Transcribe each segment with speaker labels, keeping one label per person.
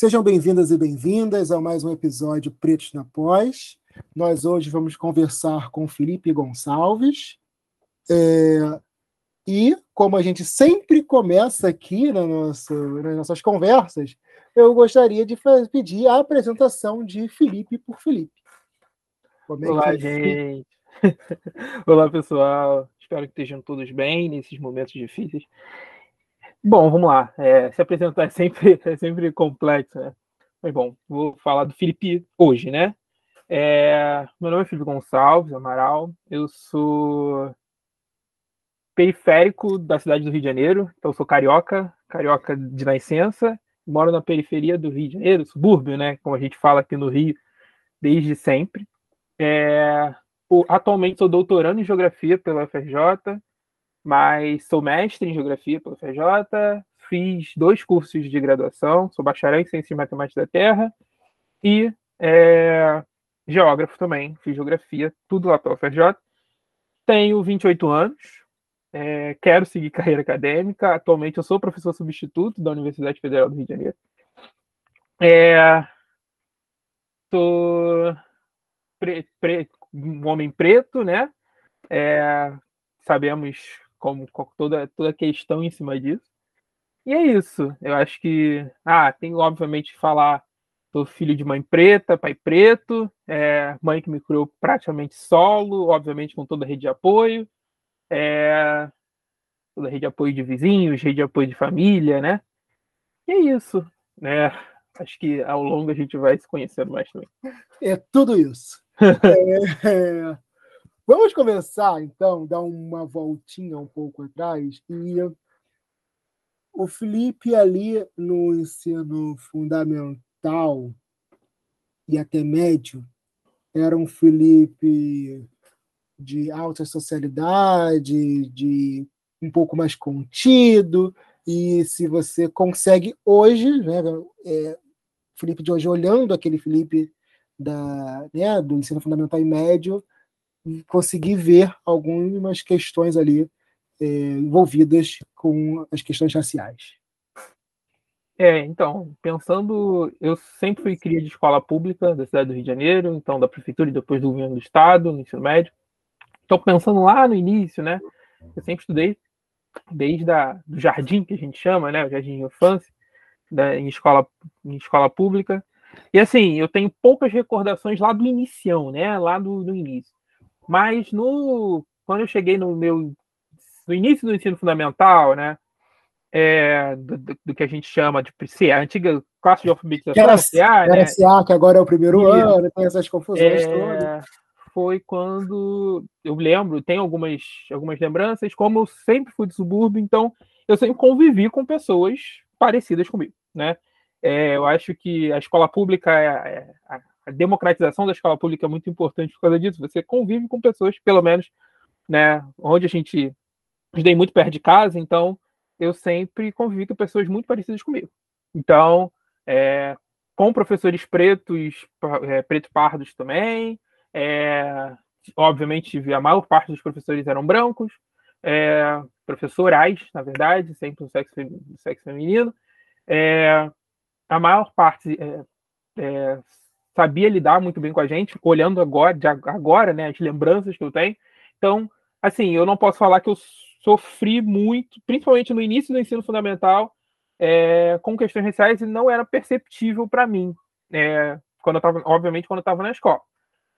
Speaker 1: Sejam bem-vindas e bem-vindas a mais um episódio Pretos na Pós. Nós hoje vamos conversar com Felipe Gonçalves. É, e, como a gente sempre começa aqui na nossa, nas nossas conversas, eu gostaria de fazer, pedir a apresentação de Felipe por Felipe.
Speaker 2: Como é Olá, gente. Olá, pessoal. Espero que estejam todos bem nesses momentos difíceis. Bom, vamos lá. É, se apresentar é sempre, é sempre complexo, né? Mas bom, vou falar do Felipe hoje, né? É, meu nome é Felipe Gonçalves Amaral, eu sou periférico da cidade do Rio de Janeiro, então sou carioca, carioca de nascença, moro na periferia do Rio de Janeiro, subúrbio, né? Como a gente fala aqui no Rio desde sempre. É, atualmente sou doutorando em geografia pela UFRJ, mas sou mestre em Geografia pela FJ, fiz dois cursos de graduação, sou bacharel em Ciências Matemáticas da Terra e é, geógrafo também, fiz Geografia, tudo lá pela FJ. Tenho 28 anos, é, quero seguir carreira acadêmica, atualmente eu sou professor substituto da Universidade Federal do Rio de Janeiro. É, sou pre, pre, um homem preto, né? É, sabemos como toda, toda a questão em cima disso. E é isso. Eu acho que. Ah, tem obviamente falar. Sou filho de mãe preta, pai preto, é, mãe que me criou praticamente solo, obviamente com toda a rede de apoio. É, toda a rede de apoio de vizinhos, rede de apoio de família, né? E é isso. Né? Acho que ao longo a gente vai se conhecendo mais também.
Speaker 1: É tudo isso. é, é Vamos começar, então, dar uma voltinha um pouco atrás. E o Felipe, ali no ensino fundamental e até médio, era um Felipe de alta socialidade, de um pouco mais contido. E se você consegue hoje, né, é, Felipe de hoje, olhando aquele Felipe da, né, do ensino fundamental e médio, conseguir ver algumas questões ali é, envolvidas com as questões raciais.
Speaker 2: É, então, pensando, eu sempre fui cria de escola pública da cidade do Rio de Janeiro, então da prefeitura e depois do governo do estado, no ensino médio. Então, pensando lá no início, né, eu sempre estudei desde a, do jardim, que a gente chama, né, o jardim de infância, da, em, escola, em escola pública. E assim, eu tenho poucas recordações lá do inicião, né, lá do, do início. Mas no quando eu cheguei no meu no início do ensino fundamental, né, é, do, do, que a gente chama de C, a antiga classe de alfabetização, que
Speaker 1: era, CA, era né? CA, que agora é o primeiro e, ano, tem essas confusões é, todas.
Speaker 2: Foi quando eu lembro, tem algumas, algumas lembranças, como eu sempre fui de subúrbio, então eu sempre convivi com pessoas parecidas comigo, né? É, eu acho que a escola pública é, é a, democratização da escola pública é muito importante por causa disso. Você convive com pessoas, pelo menos, né, onde a gente estudei muito perto de casa, então eu sempre convivi com pessoas muito parecidas comigo. Então, é, com professores pretos, é, preto pardos também, é, obviamente a maior parte dos professores eram brancos, é, professorais, na verdade, sempre do sexo, sexo feminino. É, a maior parte é, é, sabia lidar muito bem com a gente, olhando agora, agora, né, as lembranças que eu tenho. Então, assim, eu não posso falar que eu sofri muito, principalmente no início do ensino fundamental, é, com questões raciais e não era perceptível para mim, é, quando eu tava, obviamente, quando eu estava na escola.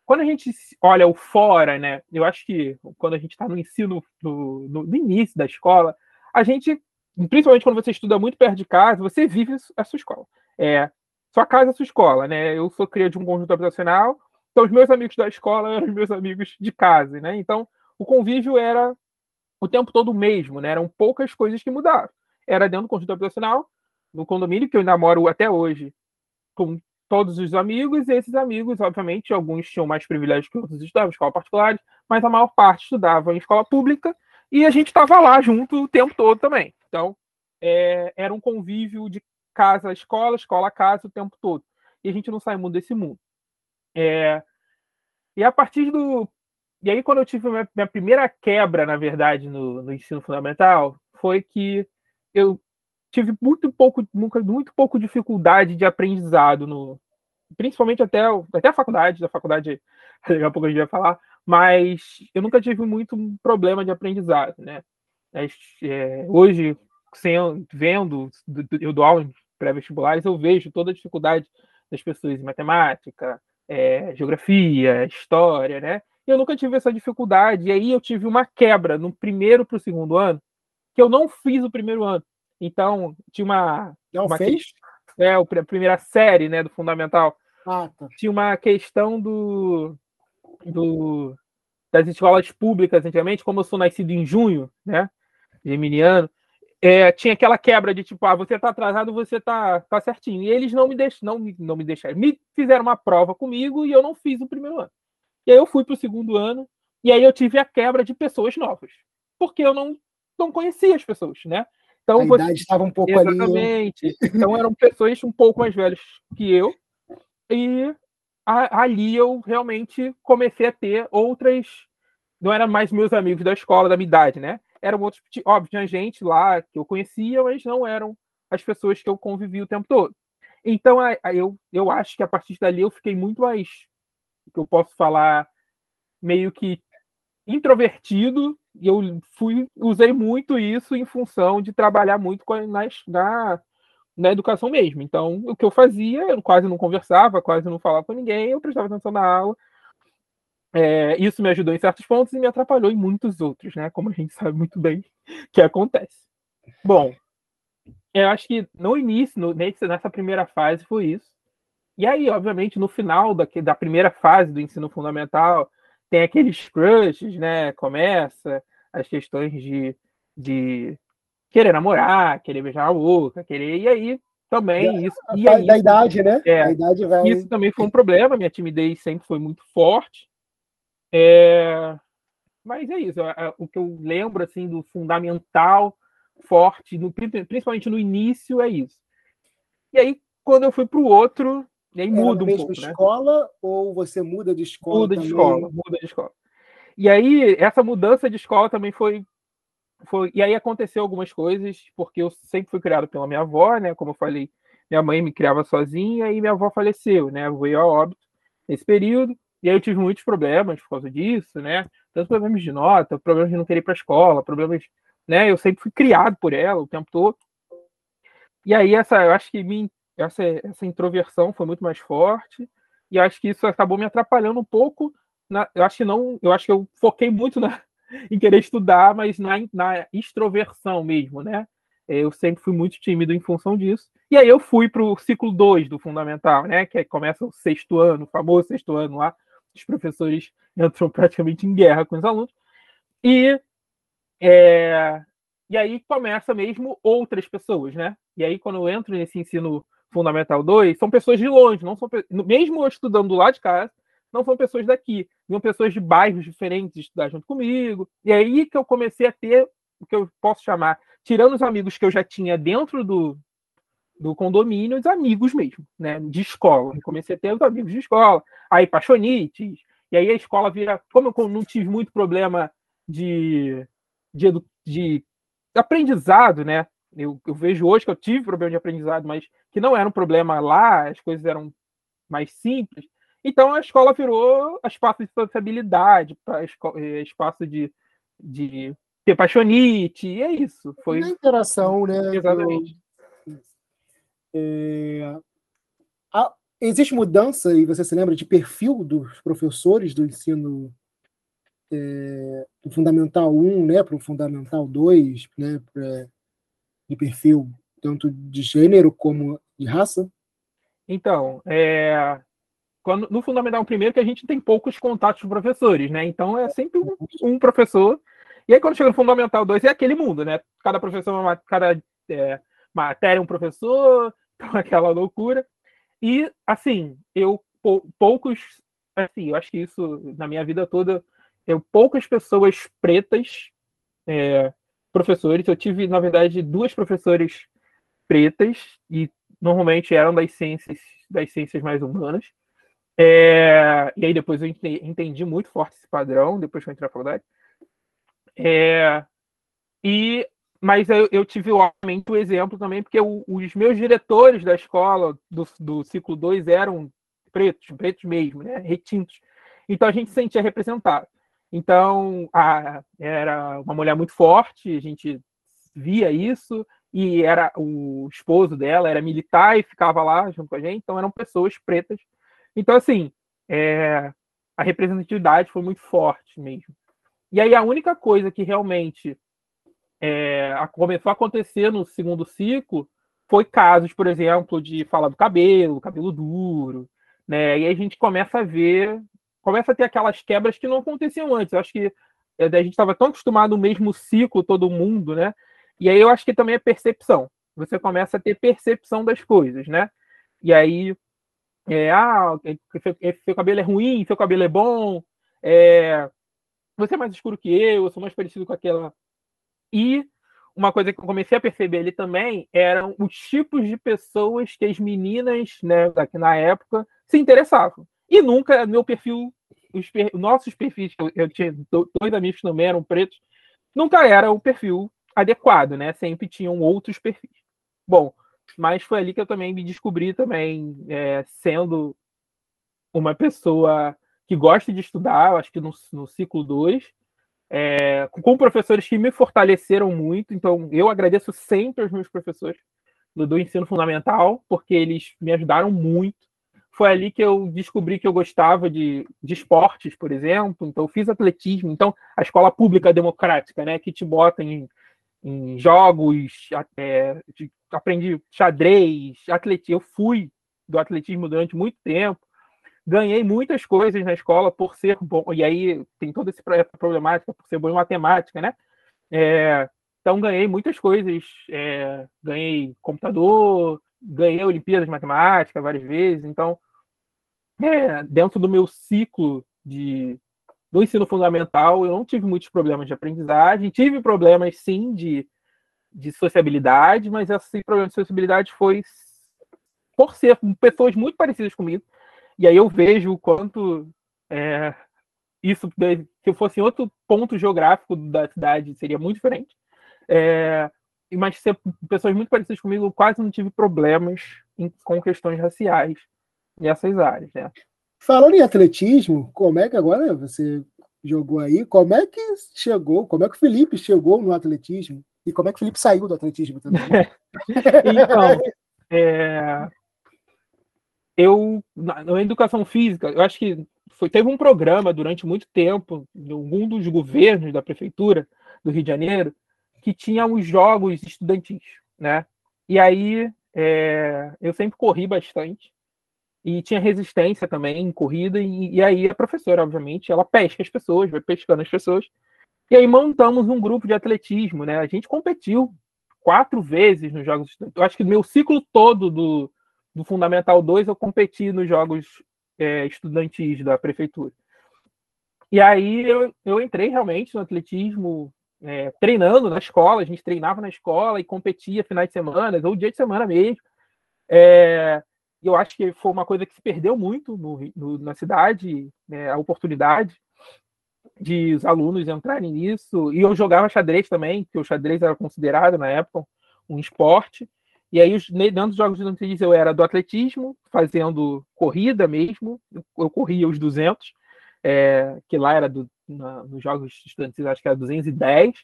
Speaker 2: Quando a gente olha o fora, né, eu acho que quando a gente está no ensino, no, no, no início da escola, a gente, principalmente quando você estuda muito perto de casa, você vive a sua escola. É, sua casa sua escola, né? Eu sou cria de um conjunto habitacional, então os meus amigos da escola eram os meus amigos de casa, né? Então o convívio era o tempo todo o mesmo, né? Eram poucas coisas que mudaram. Era dentro do conjunto habitacional, no condomínio, que eu ainda moro até hoje, com todos os amigos, e esses amigos, obviamente, alguns tinham mais privilégios que outros estudavam em escola particulares, mas a maior parte estudava em escola pública, e a gente estava lá junto o tempo todo também. Então, é, era um convívio de casa, escola, escola, casa o tempo todo. E a gente não sai muito desse mundo. É... E a partir do. E aí, quando eu tive minha, minha primeira quebra, na verdade, no, no, ensino fundamental, foi que eu tive muito pouco, muito pouco dificuldade de aprendizado no, principalmente até, até a faculdade, da faculdade, daqui a pouco a gente vai falar, mas eu nunca tive muito problema de aprendizado, né? É, hoje, vendo, eu dou aula em pré-vestibulares, eu vejo toda a dificuldade das pessoas em matemática, é, geografia, história, né? E eu nunca tive essa dificuldade. E aí eu tive uma quebra no primeiro para o segundo ano, que eu não fiz o primeiro ano. Então, tinha uma.
Speaker 1: Não
Speaker 2: uma
Speaker 1: fez?
Speaker 2: é, a primeira série né, do Fundamental.
Speaker 1: Ah, tá.
Speaker 2: Tinha uma questão do, do das escolas públicas antigamente, como eu sou nascido em junho, né? Geminiano, é, tinha aquela quebra de tipo, ah, você tá atrasado, você tá, tá certinho. E eles não me deixaram, não, não me deixaram, me fizeram uma prova comigo e eu não fiz o primeiro ano. E aí eu fui para o segundo ano, e aí eu tive a quebra de pessoas novas, porque eu não, não conhecia as pessoas, né?
Speaker 1: Então, a você... idade estava um pouco
Speaker 2: Exatamente. ali. Exatamente. Então eram pessoas um pouco mais velhas que eu, e a, ali eu realmente comecei a ter outras. Não eram mais meus amigos da escola, da minha idade, né? Eram outros. Óbvio, tinha gente lá que eu conhecia, mas não eram as pessoas que eu convivi o tempo todo. Então, eu, eu acho que a partir dali eu fiquei muito mais. que eu posso falar meio que introvertido e eu fui usei muito isso em função de trabalhar muito na, na, na educação mesmo. Então, o que eu fazia, eu quase não conversava, quase não falava com ninguém, eu prestava atenção na aula. É, isso me ajudou em certos pontos e me atrapalhou em muitos outros, né? Como a gente sabe muito bem que acontece. Bom, eu acho que no início, no, nessa primeira fase, foi isso. E aí, obviamente, no final da, da primeira fase do ensino fundamental, tem aqueles crushes, né? Começa as questões de, de querer namorar, querer beijar a boca, querer. E aí também isso. E
Speaker 1: aí, da idade, né?
Speaker 2: É,
Speaker 1: idade vai...
Speaker 2: Isso também foi um problema. Minha timidez sempre foi muito forte. É... Mas é isso. O que eu lembro assim do fundamental forte, no, principalmente no início, é isso. E aí, quando eu fui para o outro, e aí Era muda um pouco.
Speaker 1: Né? escola ou você muda de escola?
Speaker 2: Muda
Speaker 1: também?
Speaker 2: de escola, muda de escola. E aí, essa mudança de escola também foi, foi. E aí aconteceu algumas coisas, porque eu sempre fui criado pela minha avó, né? Como eu falei, minha mãe me criava sozinha e minha avó faleceu, né? Veio a óbito nesse período. E aí eu tive muitos problemas por causa disso, né? Tanto problemas de nota, problemas de não querer ir para a escola, problemas, né? Eu sempre fui criado por ela o tempo todo. E aí essa, eu acho que me essa, essa introversão foi muito mais forte e acho que isso acabou me atrapalhando um pouco. Na, eu acho que não, eu acho que eu foquei muito na, em querer estudar, mas na, na extroversão mesmo, né? Eu sempre fui muito tímido em função disso. E aí eu fui para o ciclo 2 do fundamental, né? Que começa o sexto ano, o famoso sexto ano lá. Os professores entram praticamente em guerra com os alunos. E, é, e aí começa mesmo outras pessoas, né? E aí, quando eu entro nesse ensino Fundamental 2 são pessoas de longe, não são mesmo eu estudando lá de casa, não são pessoas daqui, são pessoas de bairros diferentes estudar junto comigo. E aí que eu comecei a ter o que eu posso chamar, tirando os amigos que eu já tinha dentro do, do condomínio, os amigos mesmo, né, de escola. Eu comecei a ter os amigos de escola, aí paixonites, e aí a escola vira, como eu não tive muito problema de, de, de aprendizado, né, eu, eu, vejo hoje que eu tive problema de aprendizado, mas que não era um problema lá, as coisas eram mais simples. Então a escola virou espaço de sociabilidade, eh, espaço de, de ter paixonite, e é isso. Foi
Speaker 1: Na interação, né?
Speaker 2: Exatamente.
Speaker 1: É... Existe mudança, e você se lembra, de perfil dos professores do ensino é... do Fundamental 1 né, para o Fundamental 2, né, pra de perfil tanto de gênero como de raça?
Speaker 2: Então, é, quando, no Fundamental primeiro que a gente tem poucos contatos com professores, né? Então é sempre um, um, professor. E aí quando chega no Fundamental 2 é aquele mundo, né? Cada professor, cada é, matéria é um professor, aquela loucura. E assim, eu poucos, assim, eu acho que isso na minha vida toda, eu poucas pessoas pretas é, professores. Eu tive, na verdade, duas professores pretas e normalmente eram das ciências, das ciências mais humanas. É, e aí depois eu entendi muito forte esse padrão, depois que eu entrei na faculdade. É, e mas eu, eu, tive, obviamente, o exemplo também, porque o, os meus diretores da escola do, do ciclo 2 eram pretos, pretos mesmo, né? retintos. Então a gente se sentia representado. Então, a, era uma mulher muito forte, a gente via isso, e era o esposo dela era militar e ficava lá junto com a gente, então eram pessoas pretas. Então, assim, é, a representatividade foi muito forte mesmo. E aí a única coisa que realmente é, começou a acontecer no segundo ciclo foi casos, por exemplo, de falar do cabelo, cabelo duro, né? E aí a gente começa a ver, começa a ter aquelas quebras que não aconteciam antes. Eu acho que é, a gente estava tão acostumado no mesmo ciclo, todo mundo, né? E aí eu acho que também é percepção. Você começa a ter percepção das coisas, né? E aí, é, ah, seu cabelo é ruim, seu cabelo é bom, é, você é mais escuro que eu, eu sou mais parecido com aquela. E uma coisa que eu comecei a perceber ali também eram os tipos de pessoas que as meninas, né, daqui na época, se interessavam. E nunca meu perfil, os per, nossos perfis, eu, eu tinha dois amigos também eram pretos, nunca era o perfil adequado, né? Sempre tinham outros perfis. Bom, mas foi ali que eu também me descobri também é, sendo uma pessoa que gosta de estudar, acho que no, no ciclo 2, é, com professores que me fortaleceram muito. Então, eu agradeço sempre aos meus professores do, do, ensino fundamental, porque eles me ajudaram muito. Foi ali que eu descobri que eu gostava de, de esportes, por exemplo. Então, fiz atletismo. Então, a escola pública democrática, né, que te bota em, em jogos, é, de, aprendi xadrez, atletismo. Eu fui do atletismo durante muito tempo ganhei muitas coisas na escola por ser bom. E aí tem toda essa problemática por ser bom em matemática, né? É, então ganhei muitas coisas. É, ganhei computador, ganhei Olimpíadas de Matemática várias vezes. Então, é, dentro do meu ciclo de do ensino fundamental, eu não tive muitos problemas de aprendizagem. Tive problemas, sim, de, de sociabilidade, mas esse problema de sociabilidade foi por ser pessoas muito parecidas comigo. E aí eu vejo o quanto é, isso, se fosse em outro ponto geográfico da cidade, seria muito diferente. É, mas ser pessoas muito parecidas comigo, eu quase não tive problemas em, com questões raciais nessas áreas, né?
Speaker 1: Falando em atletismo, como é que agora você jogou aí? Como é que chegou? Como é que o Felipe chegou no atletismo? E como é que o Felipe saiu do atletismo também?
Speaker 2: então, é, eu, na, na, educação física, eu acho que foi, teve um programa durante muito tempo, em algum dos governos da prefeitura do Rio de Janeiro, que tinha os jogos estudantis, né? E aí é, eu sempre corri bastante e tinha resistência também em corrida e, e, aí a professora, obviamente, ela pesca as pessoas, vai pescando as pessoas. E aí montamos um grupo de atletismo, né? A gente competiu quatro vezes nos jogos. Eu acho que meu ciclo todo do do Fundamental 2 eu competi nos jogos é, estudantis da prefeitura. E aí eu, eu entrei realmente no atletismo, é, treinando na escola, a gente treinava na escola e competia finais de semana, ou dia de semana mesmo. É, eu acho que foi uma coisa que se perdeu muito no, no, na cidade, né, a oportunidade de os alunos entrarem nisso. E eu jogava xadrez também, porque o xadrez era considerado na época um esporte. E aí, dentro dos jogos estudantis, eu era do atletismo, fazendo corrida mesmo. Eu corria os 200, é, que lá era do, na, nos jogos estudantis, acho que era 210.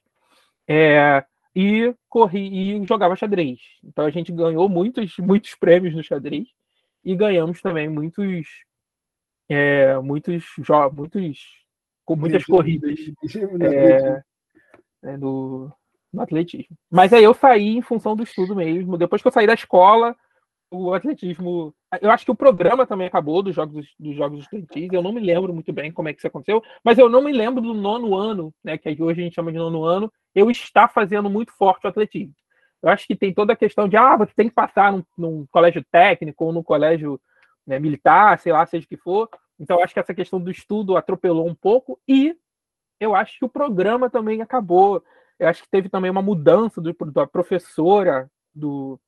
Speaker 2: É, e corri e jogava xadrez. Então a gente ganhou muitos, muitos prêmios no xadrez e ganhamos também muitos, é, muitos jogos, muitas corridas é, é, no, no atletismo. Mas aí eu saí em função do estudo mesmo. Depois que eu saí da escola, o atletismo. Eu acho que o programa também acabou dos jogos dos jogos estudantis. Eu não me lembro muito bem como é que isso aconteceu, mas eu não me lembro do nono ano, né? Que hoje a gente chama de nono ano, eu estar fazendo muito forte o atletismo. Eu acho que tem toda a questão de ah, você tem que passar num, num colégio técnico ou num colégio né, militar, sei lá, seja o que for. Então, eu acho que essa questão do estudo atropelou um pouco e eu acho que o programa também acabou. Eu acho que teve também uma mudança do, da professora do.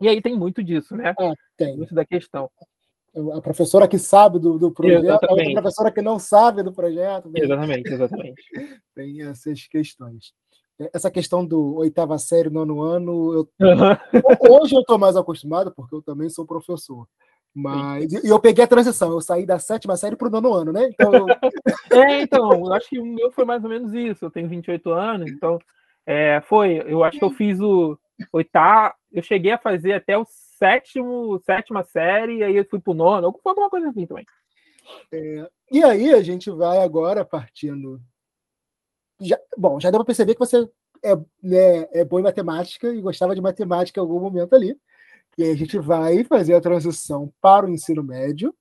Speaker 2: E aí tem muito disso, né?
Speaker 1: É, tem.
Speaker 2: Muito da questão.
Speaker 1: A professora que sabe do, do projeto, exatamente. a professora que não sabe do projeto.
Speaker 2: Né? Exatamente, exatamente.
Speaker 1: tem essas questões. essa questão do oitava série, nono ano, eu, hoje eu estou mais acostumado, porque eu também sou professor. Mas e eu peguei a transição, eu saí da sétima série para o nono ano, né?
Speaker 2: Então, eu... é, então, eu acho que o meu foi mais ou menos isso. Eu tenho 28 anos, então é, foi. Eu acho que eu fiz o oitavo, eu cheguei a fazer até o sétimo, sétima série, e aí eu fui pro nono, foi alguma coisa assim também.
Speaker 1: É, e aí a gente vai agora partindo. Já, bom, já deu para perceber que você é, né, é bom em matemática e gostava de matemática em algum momento ali. E aí a gente vai fazer a transição para o ensino médio.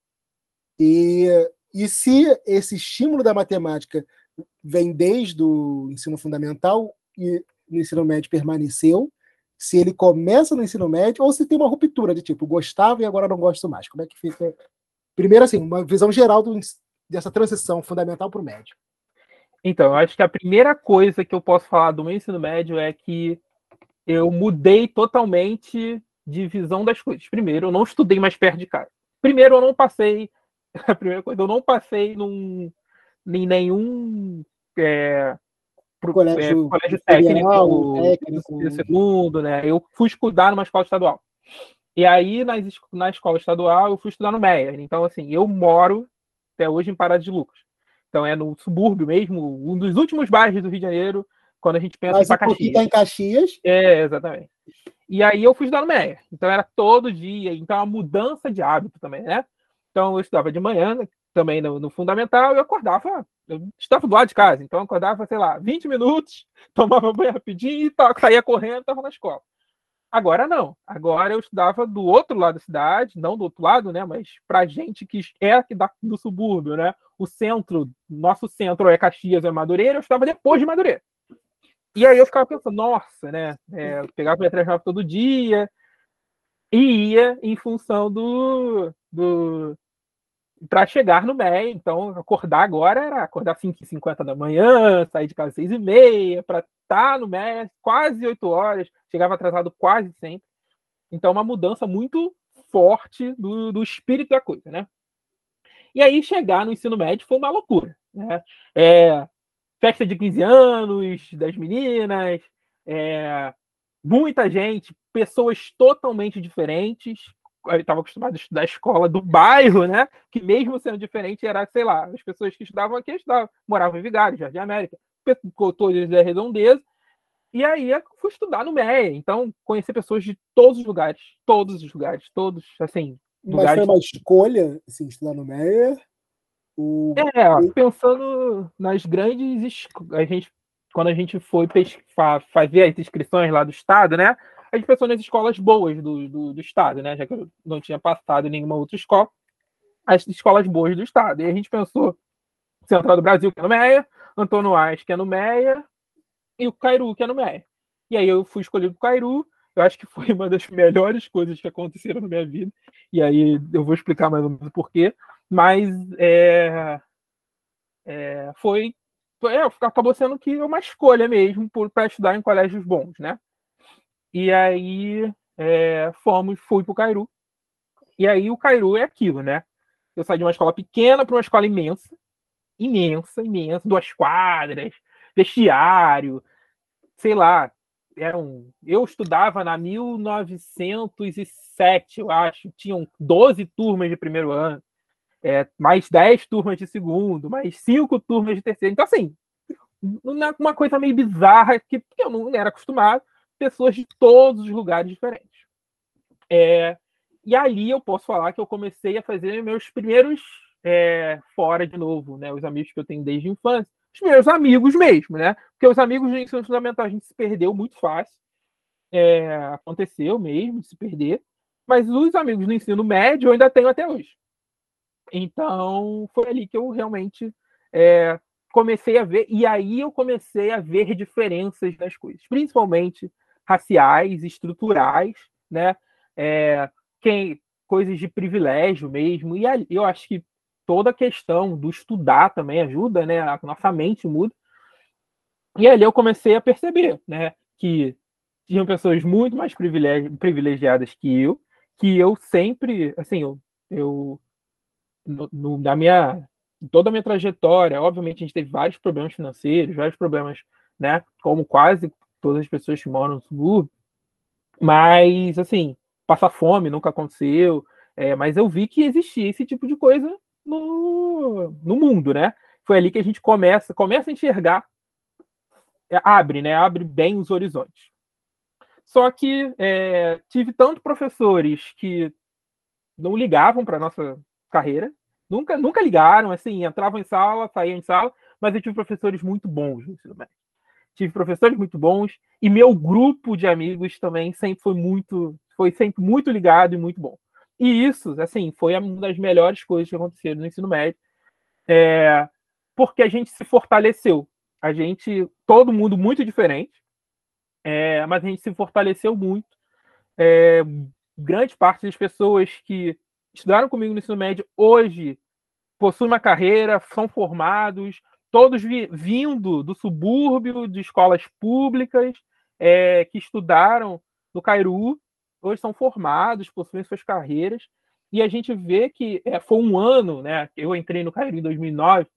Speaker 1: E, e se esse estímulo da matemática vem desde o ensino fundamental e no ensino médio permaneceu, se ele começa no ensino médio ou se tem uma ruptura de tipo, gostava e agora não gosto mais. Como é que fica? Primeiro, assim, uma visão geral do, dessa transição fundamental para o médio.
Speaker 2: Então, eu acho que a primeira coisa que eu posso falar do meu ensino médio é que eu mudei totalmente de visão das coisas. Primeiro, eu não estudei mais perto de casa. Primeiro, eu não passei. A primeira coisa, eu não passei num, em nenhum é,
Speaker 1: pro colégio,
Speaker 2: é, colégio técnico, técnico, segundo, né? Eu fui estudar numa escola estadual. E aí, na, na escola estadual, eu fui estudar no Meia. Então, assim, eu moro até hoje em Parada de Lucas. Então, é no subúrbio mesmo, um dos últimos bairros do Rio de Janeiro, quando a gente pensa
Speaker 1: Mas em Caxias. Tá em Caxias.
Speaker 2: É, exatamente. E aí eu fui estudar no Meia. Então, era todo dia. Então, é uma mudança de hábito também, né? Então, eu estudava de manhã, também no, no fundamental, eu acordava, eu estava do lado de casa, então eu acordava, sei lá, 20 minutos, tomava banho rapidinho e tal, saía correndo, estava na escola. Agora não. Agora eu estudava do outro lado da cidade, não do outro lado, né? Mas para gente que é da, do subúrbio, né? O centro, nosso centro é Caxias, é Madureira, eu estava depois de Madureira. E aí eu ficava pensando, nossa, né? É, eu pegava o metrô todo dia e ia em função do, do, para chegar no MEI. Então, acordar agora era acordar 5h50 da manhã, sair de casa às 6h30, para estar no MEI quase 8 horas, chegava atrasado quase sempre. Então, uma mudança muito forte do, do espírito da coisa, né? E aí, chegar no ensino médio foi uma loucura, né? É, festa de 15 anos das meninas, é, muita gente, pessoas totalmente diferentes, estava acostumado a estudar a escola do bairro, né? Que mesmo sendo diferente, era, sei lá, as pessoas que estudavam aqui estudavam, moravam em Vigário, Jardim América, todos da redondeza. E aí eu fui estudar no MEA, então conhecer pessoas de todos os lugares, todos os lugares, todos, assim.
Speaker 1: Mas foi uma escolha, assim, estudar no MEA?
Speaker 2: O... É, pensando nas grandes. A gente, quando a gente foi fazer as inscrições lá do Estado, né? a gente pensou nas escolas boas do, do, do, estado, né? Já que eu não tinha passado em nenhuma outra escola, as escolas boas do estado. E a gente pensou Central do Brasil, que é no Meia, Antônio Ais, que é no Meia, e o Cairu, que é no Meia. E aí eu fui escolhido o Cairu, eu acho que foi uma das melhores coisas que aconteceram na minha vida. E aí eu vou explicar mais ou menos o porquê. Mas é, é, foi, é, acabou sendo que uma escolha mesmo para estudar em colégios bons, né? E aí é, fomos, fui pro Cairu. E aí o Cairu é aquilo, né? Eu saí de uma escola pequena para uma escola imensa, imensa, imensa, duas quadras, vestiário, sei lá, eram. Eu estudava na 1907, eu acho, tinham 12 turmas de primeiro ano, é, mais 10 turmas de segundo, mais 5 turmas de terceiro. Então, assim, uma coisa meio bizarra que eu não era acostumado pessoas de todos os lugares diferentes. É, e ali eu posso falar que eu comecei a fazer meus primeiros é, fora de novo, né? Os amigos que eu tenho desde a infância. Os meus amigos mesmo, né? Porque os amigos do ensino fundamental a gente se perdeu muito fácil. É, aconteceu mesmo se perder. Mas os amigos do ensino médio eu ainda tenho até hoje. Então, foi ali que eu realmente é, comecei a ver, e aí eu comecei a ver diferenças nas coisas, principalmente raciais, estruturais, né? É, quem, coisas de privilégio mesmo. E eu acho que toda a questão do estudar também ajuda, né? A nossa mente muda. E ali eu comecei a perceber, né? Que tinham pessoas muito mais privilegiadas que eu, que eu sempre, assim, eu, eu no, no, na minha toda a minha trajetória, obviamente a gente teve vários problemas financeiros, vários problemas né? Como quase todas as pessoas que moram no subúrbio. Mas, assim, passar fome nunca aconteceu. É, mas eu vi que existia esse tipo de coisa no, no mundo, né? Foi ali que a gente começa, começa a enxergar, é, abre, né? Abre bem os horizontes. Só que é, tive tanto professores que não ligavam para nossa carreira, nunca, nunca ligaram, assim, entravam em sala, saíam em sala, mas eu tive professores muito bons no ensino médio. Tive professores muito bons e meu grupo de amigos também sempre foi muito, foi sempre muito ligado e muito bom. E isso, assim, foi uma das melhores coisas que aconteceram no ensino médio, é, porque a gente se fortaleceu. A gente, todo mundo muito diferente, é, mas a gente se fortaleceu muito. É, grande parte das pessoas que estudaram comigo no ensino médio hoje possuem uma carreira, são formados, todos vi, vindo do subúrbio, de escolas públicas, é, que estudaram no Cairu, hoje são formados, possuem suas carreiras, e a gente vê que é, foi um ano, né? Eu entrei no Cairu em 2009,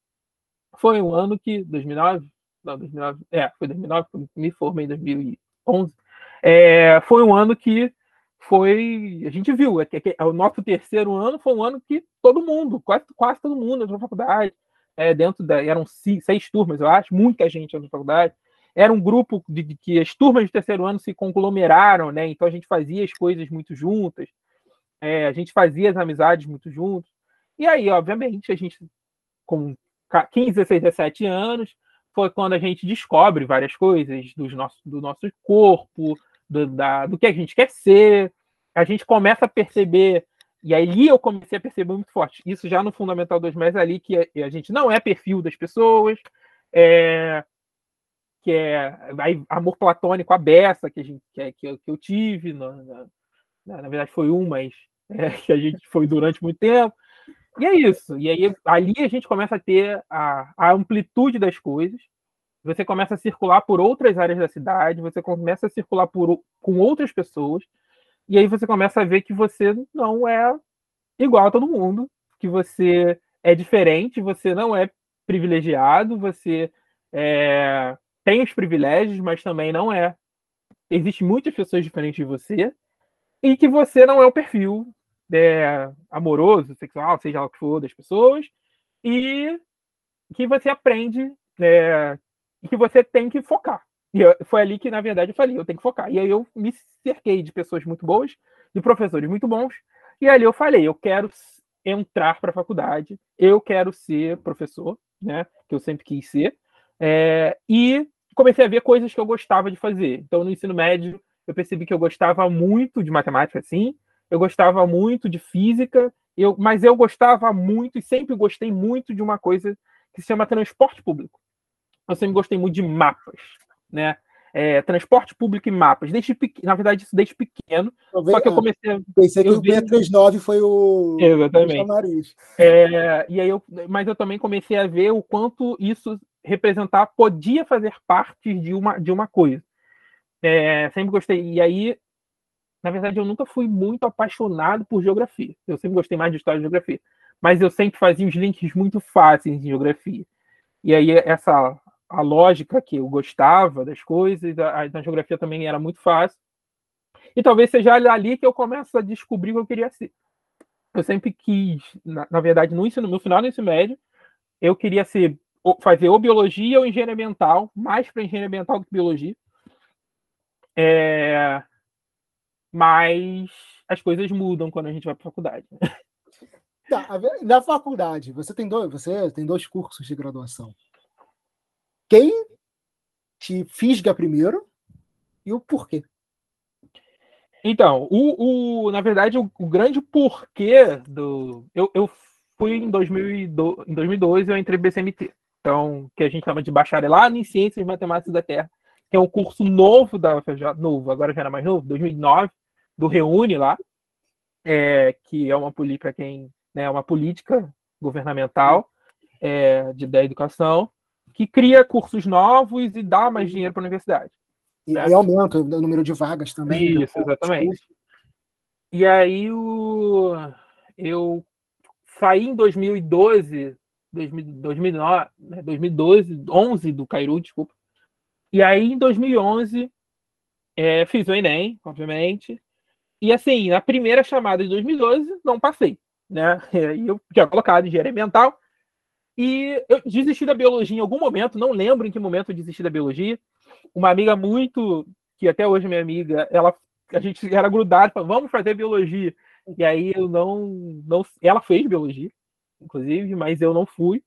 Speaker 2: foi um ano que 2009, não, 2009, é, foi 2009, me formei em 2011. É, foi um ano que foi, a gente viu, é, que, é, o nosso terceiro ano foi um ano que todo mundo, quase, quase todo mundo entrou na faculdade, é, dentro da, eram seis, seis turmas, eu acho, muita gente entrou na faculdade, era um grupo de, de, que as turmas de terceiro ano se conglomeraram, né? Então a gente fazia as coisas muito juntas, é, a gente fazia as amizades muito juntos. E aí, obviamente, a gente, com 15, 16, 17 anos, foi quando a gente descobre várias coisas dos nosso, do nosso corpo, do, da, do que a gente quer ser. A gente começa a perceber, e aí eu comecei a perceber muito forte, isso já no Fundamental 2 mais ali, que a, a gente não é perfil das pessoas, é, que é amor platônico a beça que, a gente, que, é, que, eu, que eu tive, na, na, na, verdade foi um, mas é, que a gente foi durante muito tempo. E é isso. E aí ali a gente começa a ter a, a amplitude das coisas. Você começa a circular por outras áreas da cidade, você começa a circular por, com outras pessoas, e aí você começa a ver que você não é igual a todo mundo, que você é diferente, você não é privilegiado, você é, tem os privilégios, mas também não é. Existem muitas pessoas diferentes de você e que você não é o perfil é, amoroso, sexual, seja lá o que for, das pessoas, e que você aprende é, e que você tem que focar. E eu, foi ali que, na verdade, eu falei, eu tenho que focar. E aí eu me cerquei de pessoas muito boas, de professores muito bons, e ali eu falei, eu quero entrar para a faculdade, eu quero ser professor, né, que eu sempre quis ser, é, e comecei a ver coisas que eu gostava de fazer. Então, no ensino médio, eu percebi que eu gostava muito de matemática, sim, eu gostava muito de física, eu, mas eu gostava muito e sempre gostei muito de uma coisa que se chama transporte público. Eu sempre gostei muito de mapas, né? É, transporte público e mapas. Desde na verdade, isso desde pequeno.
Speaker 1: Só que eu comecei a. Pensei que o B39 foi o.
Speaker 2: Exatamente. É, e aí eu, mas eu também comecei a ver o quanto isso representar podia fazer parte de uma, de uma coisa. É, sempre gostei. E aí, na verdade, eu nunca fui muito apaixonado por geografia. Eu sempre gostei mais de história e geografia. Mas eu sempre fazia os links muito fáceis em geografia. E aí, essa a lógica que eu gostava das coisas, a, a, geografia também era muito fácil. E talvez seja ali que eu começo a descobrir o que eu queria ser. Eu sempre quis, na, na verdade, no ensino, no final do ensino médio, eu queria ser fazer ou biologia ou engenharia ambiental, mais para engenharia ambiental do que biologia. É... Mas as coisas mudam quando a gente vai para a faculdade.
Speaker 1: Tá, na faculdade, você tem dois, você tem dois cursos de graduação. Quem te fisga primeiro e o porquê?
Speaker 2: Então, o, o, na verdade, o, o grande porquê do. Eu, eu fui em, 2002, em 2012, eu entrei no BCMT então, que a gente chama de bacharelado em Ciências Matemáticas da Terra, que é um curso novo da UFRJ, novo, agora já era mais novo, 2009, do Reúne lá, é, que é uma política quem né, é uma política governamental é, de, da educação que cria cursos novos e dá mais dinheiro para a universidade.
Speaker 1: E, né? aumenta o número de vagas também.
Speaker 2: Isso, exatamente. E aí o, eu saí em 2012 2009, 2012, 11 do Cairu, desculpa. E aí, em 2011, é, fiz o Enem, obviamente. E assim, na primeira chamada de 2012, não passei, né? E eu tinha colocado engenharia ambiental. E eu desisti da biologia em algum momento, não lembro em que momento eu desisti da biologia. Uma amiga muito, que até hoje é minha amiga, ela, a gente era grudado, falou, vamos fazer biologia. E aí eu não, não. Ela fez biologia, inclusive, mas eu não fui.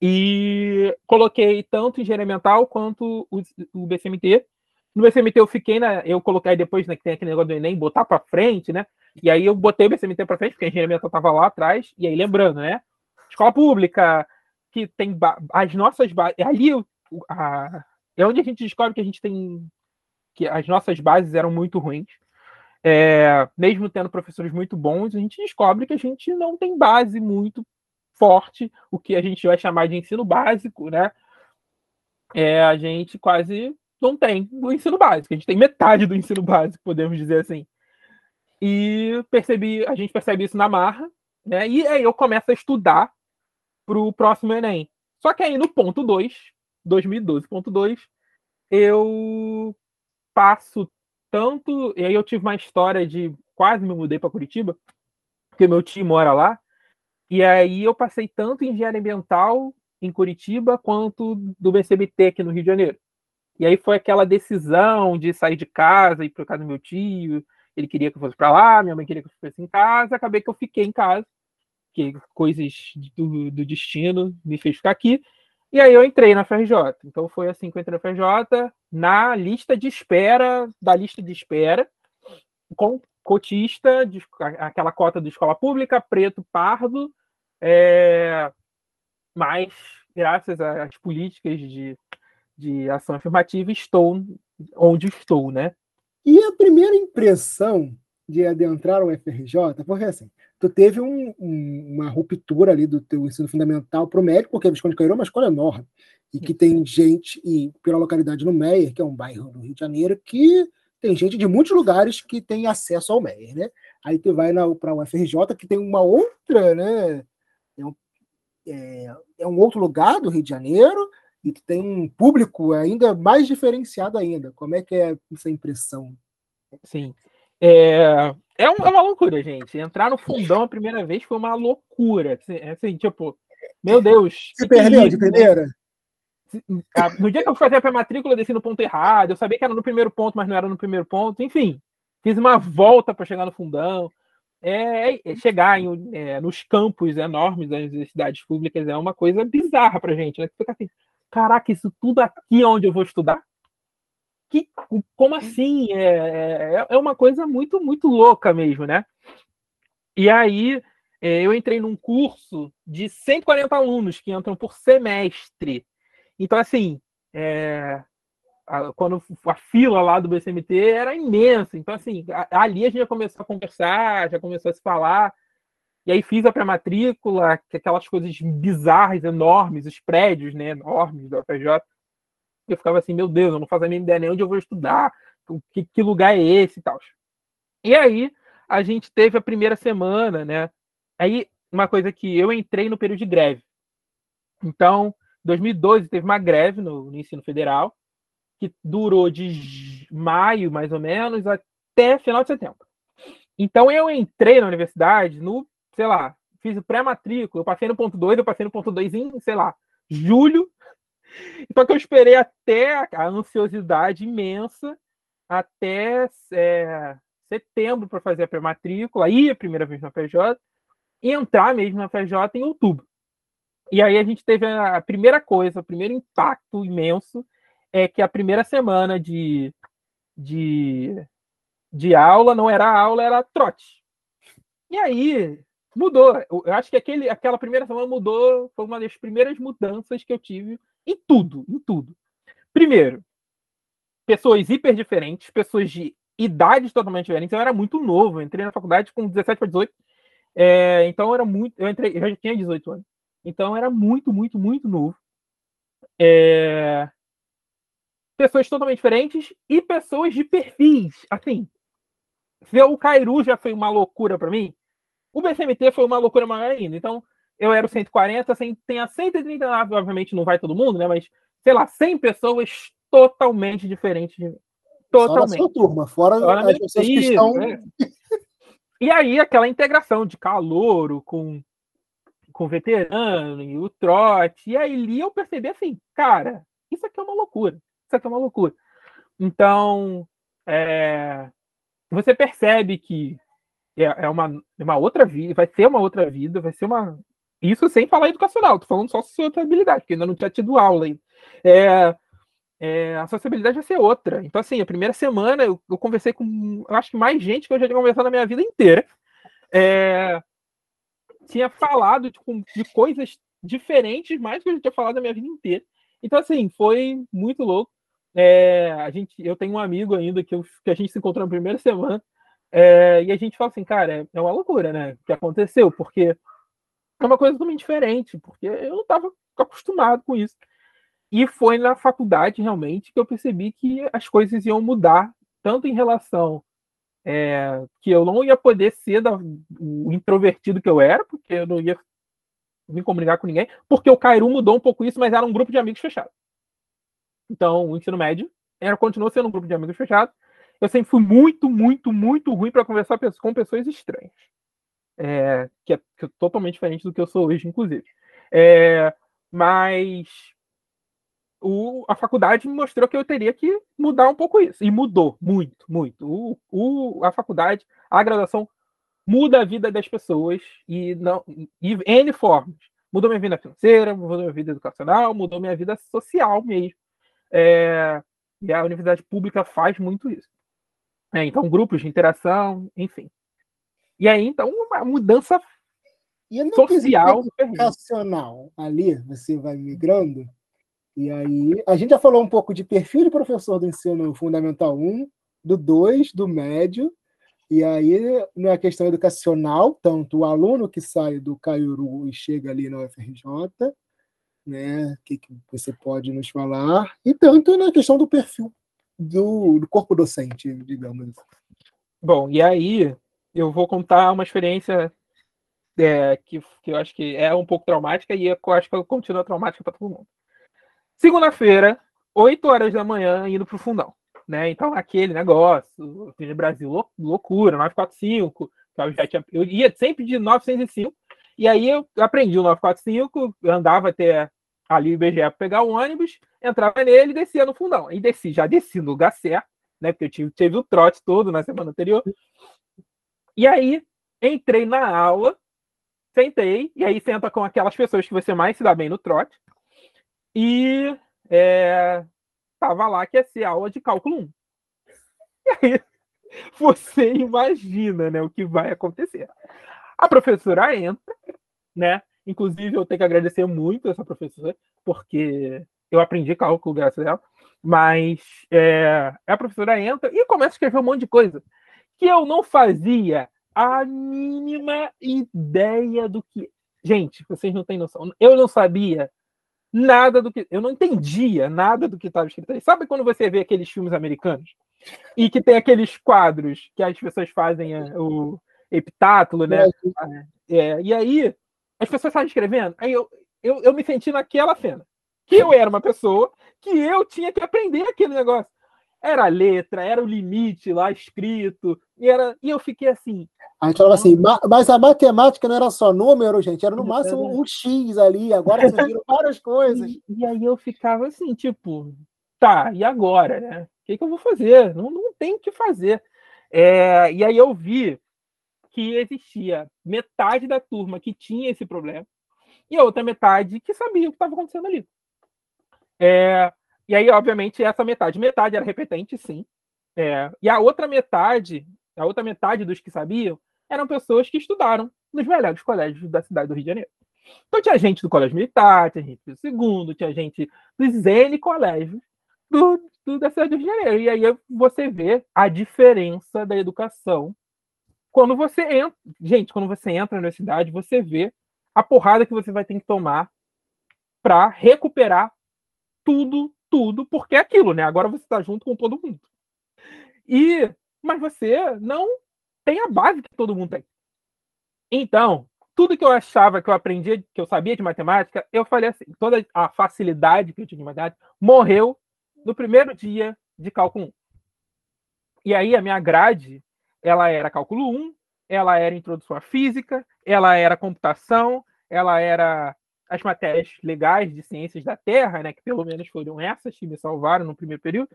Speaker 2: E coloquei tanto engenharia ambiental quanto o, o BCMT. No BCMT eu fiquei na. Eu coloquei depois, né, que tem aquele negócio do Enem, botar para frente, né? E aí eu botei o BCMT para frente, porque a engenharia ambiental estava lá atrás. E aí, lembrando, né? Escola pública, que tem as nossas bases. Ali a, é onde a gente descobre que a gente tem. que as nossas bases eram muito ruins. É, mesmo tendo professores muito bons, a gente descobre que a gente não tem base muito forte, o que a gente vai chamar de ensino básico, né? É, a gente quase não tem o ensino básico, a gente tem metade do ensino básico, podemos dizer assim. E percebi, a gente percebe isso na marra, né? E aí eu começo a estudar para o próximo Enem. Só que aí no ponto 2, 2012.2, eu passo tanto. E aí eu tive uma história de quase me mudei para Curitiba, porque meu tio mora lá. E aí eu passei tanto em engenharia ambiental em Curitiba quanto do BCBT aqui no Rio de Janeiro. E aí foi aquela decisão de sair de casa e ir para casa do meu tio. Ele queria que eu fosse para lá, minha mãe queria que eu fosse em casa. Acabei que eu fiquei em casa, que coisas do, do destino me fez ficar aqui. E aí eu entrei na FRJ. Então foi assim que eu entrei na FRJ, na lista de espera, da lista de espera, com cotista, de, aquela cota de escola pública, preto, pardo, é, mas graças às políticas de de ação afirmativa, estou onde estou, né?
Speaker 1: E a primeira impressão de adentrar o FRJ, porque assim, tu teve um, um, uma ruptura ali do teu ensino fundamental para o médico, porque a Visconde Cairo é uma escola enorme, e que tem gente, e pela localidade no Meier, que é um bairro do Rio de Janeiro, que tem gente de muitos lugares que tem acesso ao Meier, né? Aí tu vai para o FRJ, que tem uma outra, né? É um, é, é um outro lugar do Rio de Janeiro, e que tem um público ainda mais diferenciado ainda. Como é que é essa impressão?
Speaker 2: Sim. É, é, um, é uma loucura, gente. Entrar no fundão a primeira vez foi uma loucura. Assim, é assim tipo, meu Deus.
Speaker 1: Se perdeu de primeira?
Speaker 2: No dia que eu fui fazer a pré-matrícula, eu desci no ponto errado. Eu sabia que era no primeiro ponto, mas não era no primeiro ponto. Enfim, fiz uma volta para chegar no fundão. É, é chegar em, é, nos campos enormes das universidades públicas é uma coisa bizarra para gente. Né? Fica assim, caraca, isso tudo aqui é onde eu vou estudar? Que, como assim? É, é, é uma coisa muito, muito louca mesmo, né? E aí é, eu entrei num curso de 140 alunos que entram por semestre. Então, assim, é, a, quando a fila lá do BCMT era imensa. Então, assim, a, ali a gente já começou a conversar, já começou a se falar. E aí fiz a pré-matrícula, aquelas coisas bizarras, enormes, os prédios, né, enormes da UFRJ. Eu ficava assim, meu Deus, eu não faço a mínima ideia nem onde eu vou estudar, que, que lugar é esse e tal. E aí a gente teve a primeira semana, né? Aí uma coisa que eu entrei no período de greve. Então, 2012 teve uma greve no, no ensino federal que durou de maio, mais ou menos, até final de setembro. Então eu entrei na universidade no sei lá, fiz o pré-matrícula, eu passei no ponto 2, eu passei no ponto 2 em, sei lá, julho. Então que eu esperei até a ansiosidade imensa até é, setembro para fazer a pré-matrícula, aí a primeira vez na PJ, e entrar mesmo na PJ em outubro. E aí a gente teve a primeira coisa, o primeiro impacto imenso é que a primeira semana de, de, de aula não era aula, era trote. E aí mudou. Eu acho que aquele, aquela primeira semana mudou, foi uma das primeiras mudanças que eu tive em tudo, em tudo. Primeiro, pessoas hiper diferentes, pessoas de idades totalmente diferentes. Eu era muito novo, entrei na faculdade com 17 para 18. É, então era muito, eu entrei, eu já tinha 18 anos. Então era muito, muito, muito novo. É, pessoas totalmente diferentes e pessoas de perfis. Assim, ver o Cairu já foi uma loucura para mim. O BCMT foi uma loucura maior ainda. Então, eu era o 140, tem a 139, obviamente não vai todo mundo, né? Mas, sei lá, 100 pessoas totalmente diferentes de mim. Totalmente.
Speaker 1: Só turma, fora
Speaker 2: Fora
Speaker 1: as pessoas que estão.
Speaker 2: É. E aí, aquela integração de calouro com, com veterano e o trote. E aí, ali eu percebi assim, cara, isso aqui é uma loucura. Isso aqui é uma loucura. Então, é, você percebe que é, é uma, uma outra vida, vai ser uma outra vida, vai ser uma. Isso sem falar educacional, tô falando só sociabilidade, porque ainda não tinha tido aula ainda. É, é, a sociabilidade vai ser outra. Então, assim, a primeira semana eu, eu, conversei com, eu acho que mais gente que eu já tinha conversado na minha vida inteira. É, tinha falado de, de, coisas diferentes, mais que eu já tinha falado na minha vida inteira. Então, assim, foi muito louco. É, a gente, eu tenho um amigo ainda que, eu, que a gente se encontrou na primeira semana. É, e a gente fala assim, cara, é, é uma loucura, né? O que aconteceu, porque é uma coisa totalmente diferente, porque eu não estava acostumado com isso. E foi na faculdade, realmente, que eu percebi que as coisas iam mudar, tanto em relação é, que eu não ia poder ser da, o introvertido que eu era, porque eu não ia me comunicar com ninguém, porque o Cairu mudou um pouco isso, mas era um grupo de amigos fechado. Então, o ensino médio era, continuou sendo um grupo de amigos fechado. Eu sempre fui muito, muito, muito ruim para conversar com pessoas estranhas. É, que, é, que, é, totalmente diferente do que eu sou hoje, inclusive. É, mas o, a faculdade me mostrou que eu teria que mudar um pouco isso. E mudou muito, muito. O, o, a faculdade, a graduação, muda a vida das pessoas e não e N formas. Mudou minha vida financeira, mudou minha vida educacional, mudou minha vida social mesmo. É, e a universidade pública faz muito isso. É, então, grupos de interação, enfim. E aí, então, uma mudança
Speaker 1: e social. Educacional, ali, você vai migrando, e aí, a gente já falou um pouco de perfil de professor do ensino fundamental 1, do 2, do médio, e aí na questão educacional, tanto o aluno que sai do Caiuru e chega ali na UFRJ, né, o que, que você pode nos falar, e tanto na questão do perfil do, do corpo docente, digamos.
Speaker 2: Bom, e aí eu vou contar uma experiência é, que, que eu acho que é um pouco traumática e eu acho que continua traumática para todo mundo. Segunda-feira, 8 horas da manhã, indo para o fundão. Né? Então, aquele negócio, no Brasil, loucura, 945. Eu, já tinha, eu ia sempre de 905, e aí eu aprendi o 945, andava até ali o IBGE para pegar o ônibus, entrava nele e descia no fundão. E desci, já desci no lugar certo, né? Porque eu tive, teve o trote todo na semana anterior. E aí entrei na aula, sentei, e aí senta com aquelas pessoas que você mais se dá bem no trote. E é, tava lá que ia ser aula de cálculo 1. E aí você imagina né, o que vai acontecer. A professora entra, né? Inclusive, eu tenho que agradecer muito essa professora, porque eu aprendi cálculo graças a ela. Mas é, a professora entra e começa a escrever um monte de coisa que eu não fazia a mínima ideia do que. Gente, vocês não têm noção. Eu não sabia nada do que. Eu não entendia nada do que estava escrito aí. Sabe quando você vê aqueles filmes americanos? E que tem aqueles quadros que as pessoas fazem é, o epitátulo, né? É, e aí, as pessoas estavam escrevendo, aí eu, eu, eu me senti naquela cena. Que eu era uma pessoa que eu tinha que aprender aquele negócio. Era a letra, era o limite lá escrito, e, era, e eu fiquei assim,
Speaker 1: a gente falava assim, mas a matemática não era só número, gente, era no máximo um X ali, agora surgiram várias coisas.
Speaker 2: E, e, aí eu ficava assim, tipo, tá, e agora, né? O que, que eu vou fazer? Não, não tem o que fazer. É, e aí eu vi que existia metade da turma que tinha esse problema e a outra metade que sabia o que estava acontecendo ali. É, e aí, obviamente, essa metade, metade era repetente, sim. É, e a outra metade a outra metade dos que sabiam eram pessoas que estudaram nos melhores colégios da cidade do Rio de Janeiro. Então tinha gente do Colégio Militar, tinha gente do segundo, tinha gente dos N colégios do, do, da cidade do Rio de Janeiro. E aí você vê a diferença da educação. Quando você entra, gente, quando você entra na universidade, você vê a porrada que você vai ter que tomar para recuperar tudo, tudo, porque é aquilo, né? Agora você está junto com todo mundo. E mas você não tem a base que todo mundo tem. Então, tudo que eu achava que eu aprendia, que eu sabia de matemática, eu falei assim, toda a facilidade que eu tinha de matemática morreu no primeiro dia de cálculo 1. E aí a minha grade, ela era cálculo 1, ela era introdução à física, ela era computação, ela era as matérias legais de ciências da Terra, né, que pelo menos foram essas que me salvaram no primeiro período.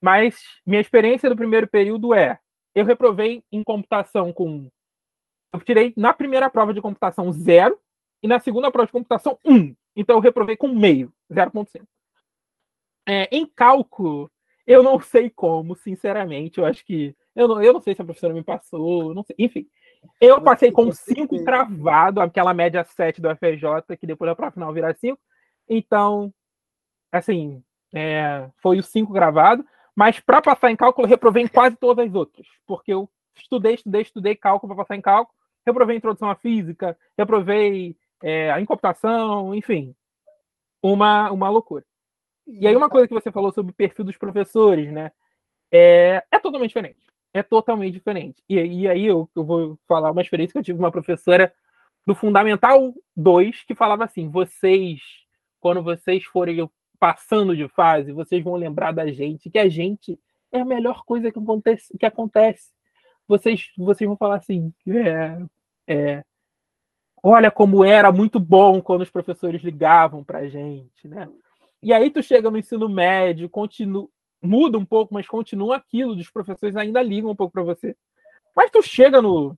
Speaker 2: Mas minha experiência do primeiro período é: eu reprovei em computação com. Eu tirei na primeira prova de computação zero e na segunda prova de computação um. Então eu reprovei com meio, 0,5. É, em cálculo, eu não sei como, sinceramente. Eu acho que. Eu não, eu não sei se a professora me passou, não sei. Enfim, eu passei com 5 cravado, aquela média 7 do FJ, que depois da prova final virar 5. Então, assim, é, foi o 5 gravado. Mas para passar em cálculo, eu reprovei em quase todas as outras. Porque eu estudei, estudei, estudei cálculo para passar em cálculo. Reprovei introdução à física, reprovei é, em computação, enfim. Uma, uma loucura. E aí, uma coisa que você falou sobre o perfil dos professores, né? É, é totalmente diferente é totalmente diferente. E, e aí eu, eu, vou falar uma experiência que eu tive uma professora do Fundamental 2 que falava assim: vocês, quando vocês forem passando de fase, vocês vão lembrar da gente, que a gente é a melhor coisa que acontece. Que acontece. Vocês, vocês vão falar assim: é, é, olha como era muito bom quando os professores ligavam para a gente, né? E aí tu chega no ensino médio, continua, muda um pouco, mas continua aquilo, dos professores ainda ligam um pouco para você. Mas tu chega no,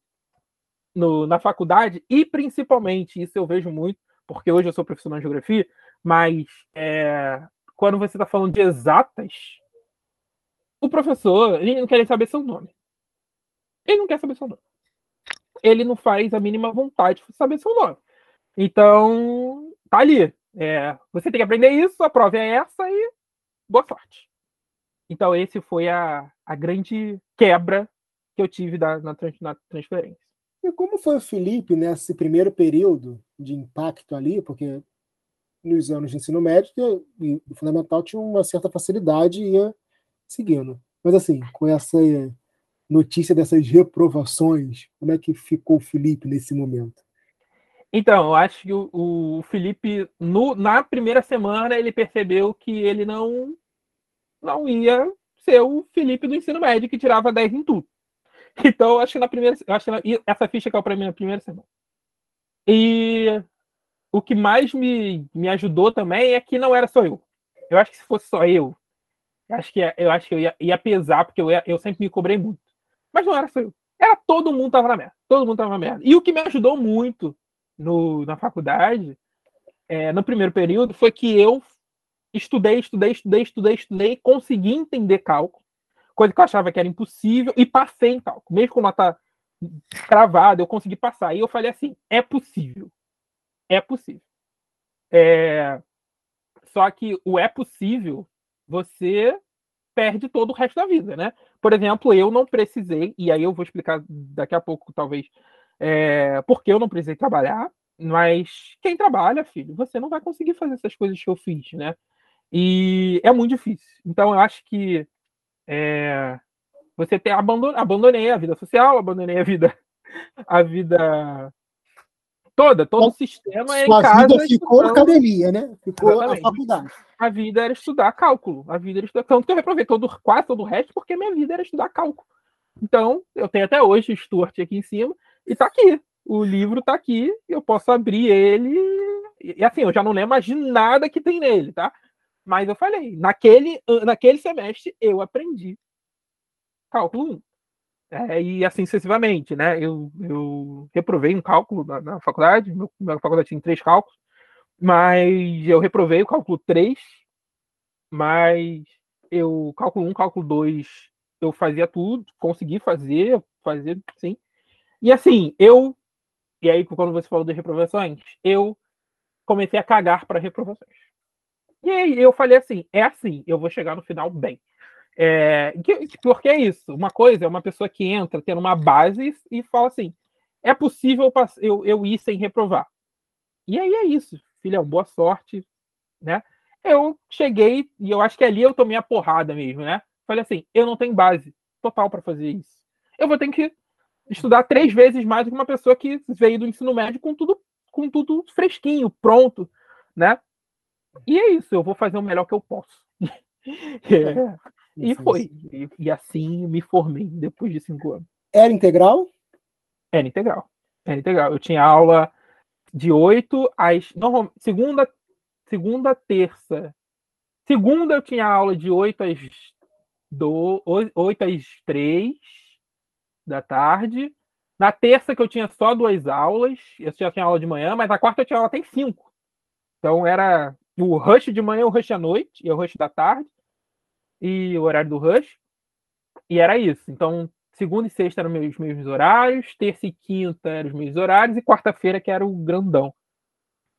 Speaker 2: no, na faculdade, e principalmente, isso eu vejo muito, porque hoje eu sou professor de geografia, mas é, quando você está falando de exatas, o professor, ele não quer saber seu nome. Ele não quer saber seu nome. Ele não faz a mínima vontade de saber seu nome. Então, tá ali. É, você tem que aprender isso, a prova é essa e boa sorte. Então, esse foi a, a grande quebra que eu tive da, na, na transferência.
Speaker 1: E como foi o Felipe nesse primeiro período de impacto ali? Porque nos anos de ensino médio e fundamental tinha uma certa facilidade e ia seguindo. Mas assim, com essa notícia dessas reprovações, como é que ficou o Felipe nesse momento?
Speaker 2: Então, eu acho que o, o Felipe, no, na primeira semana, ele percebeu que ele não não ia ser o Felipe do ensino médio que tirava 10 em tudo. Então, acho que na primeira. Acho que essa ficha caiu para mim na primeira semana. E o que mais me, me ajudou também é que não era só eu. Eu acho que se fosse só eu, acho que eu acho que eu ia, ia pesar, porque eu, ia, eu sempre me cobrei muito. Mas não era só eu. Era todo mundo tava na merda. Todo mundo tava na merda. E o que me ajudou muito no, na faculdade, é, no primeiro período, foi que eu estudei, estudei, estudei, estudei, estudei, consegui entender cálculo, coisa que eu achava que era impossível, e passei em cálculo. Mesmo com nota cravada, eu consegui passar. E eu falei assim: é possível. É possível. É... Só que o é possível, você perde todo o resto da vida, né? Por exemplo, eu não precisei, e aí eu vou explicar daqui a pouco, talvez, é, porque eu não precisei trabalhar, mas quem trabalha, filho, você não vai conseguir fazer essas coisas que eu fiz, né? E é muito difícil. Então, eu acho que é, você tem abandonei a vida social, abandonei a vida, a vida toda, todo o sistema
Speaker 1: é em casa. vida ficou estudando. academia, né? Ficou Exatamente. a faculdade.
Speaker 2: A vida era estudar cálculo. A vida era estudar. Tanto que eu reprovei todo, quase todo o resto, porque minha vida era estudar cálculo. Então, eu tenho até hoje o Stuart aqui em cima, e tá aqui. O livro tá aqui, eu posso abrir ele. E assim, eu já não lembro mais de nada que tem nele, tá? Mas eu falei, naquele, naquele semestre eu aprendi cálculo 1. É, e assim sucessivamente, né? Eu, eu reprovei um cálculo na, na faculdade, meu, minha faculdade tinha três cálculos, mas eu reprovei o cálculo 3, mas eu, cálculo 1, cálculo 2, eu fazia tudo, consegui fazer, fazer, sim. E assim, eu, e aí quando você falou de reprovações, eu comecei a cagar para reprovações. E aí eu falei assim: é assim, eu vou chegar no final bem. É, porque é isso. Uma coisa é uma pessoa que entra tendo uma base e fala assim: é possível eu, eu ir sem reprovar. E aí é isso, filhão, boa sorte, né? Eu cheguei e eu acho que ali eu tomei a porrada mesmo, né? Falei assim: eu não tenho base total para fazer isso. Eu vou ter que estudar três vezes mais do que uma pessoa que veio do ensino médio com tudo, com tudo fresquinho, pronto, né? E é isso, eu vou fazer o melhor que eu posso. É. E foi. E, e, assim me formei depois de cinco anos.
Speaker 1: Era integral?
Speaker 2: Era integral. Era integral. Eu tinha aula de 8 às. Normal, segunda, segunda, terça. Segunda eu tinha aula de 8 às, do, 8 às 3 da tarde. Na terça, que eu tinha só duas aulas, eu já tinha aula de manhã, mas na quarta eu tinha aula até cinco. Então era o rush de manhã, o rush à noite, e o rush da tarde, e o horário do rush. E era isso. Então, segunda e sexta eram meus mesmos horários, terça e quinta eram os mesmos horários, e quarta-feira que era o grandão.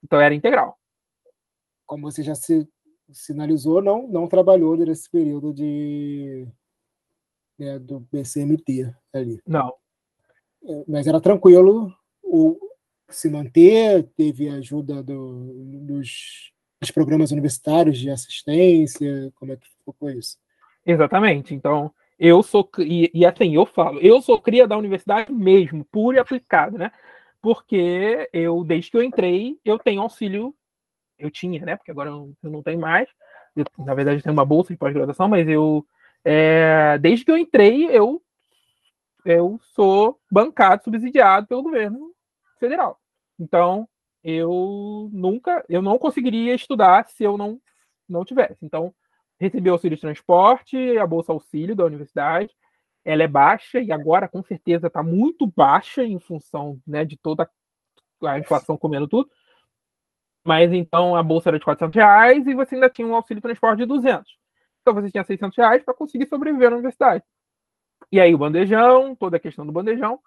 Speaker 2: Então era integral.
Speaker 1: Como você já se sinalizou, não, não trabalhou nesse período de né, do BCMT ali.
Speaker 2: Não.
Speaker 1: É, mas era tranquilo o, se manter, teve ajuda do, dos, dos programas universitários de assistência, como é que foi isso?
Speaker 2: Exatamente. Então, eu sou, e, e assim, eu falo, eu sou cria da universidade mesmo, puro e aplicado, né? Porque eu, desde que eu entrei, eu tenho auxílio, eu tinha, né? Porque agora eu, eu não tenho mais. Eu, na verdade, eu tenho uma bolsa de pós-graduação, mas eu, é, desde que eu entrei, eu eu sou bancado, subsidiado pelo governo federal. Então, eu nunca, eu não conseguiria estudar se eu não não tivesse. Então, recebi auxílio de transporte, a bolsa auxílio da universidade. Ela é baixa e agora com certeza está muito baixa em função né, de toda a inflação comendo tudo. Mas então a bolsa era de 400 reais e você ainda tinha um auxílio de transporte de 200. Então você tinha 600 reais para conseguir sobreviver na universidade. E aí o bandejão, toda a questão do bandejão.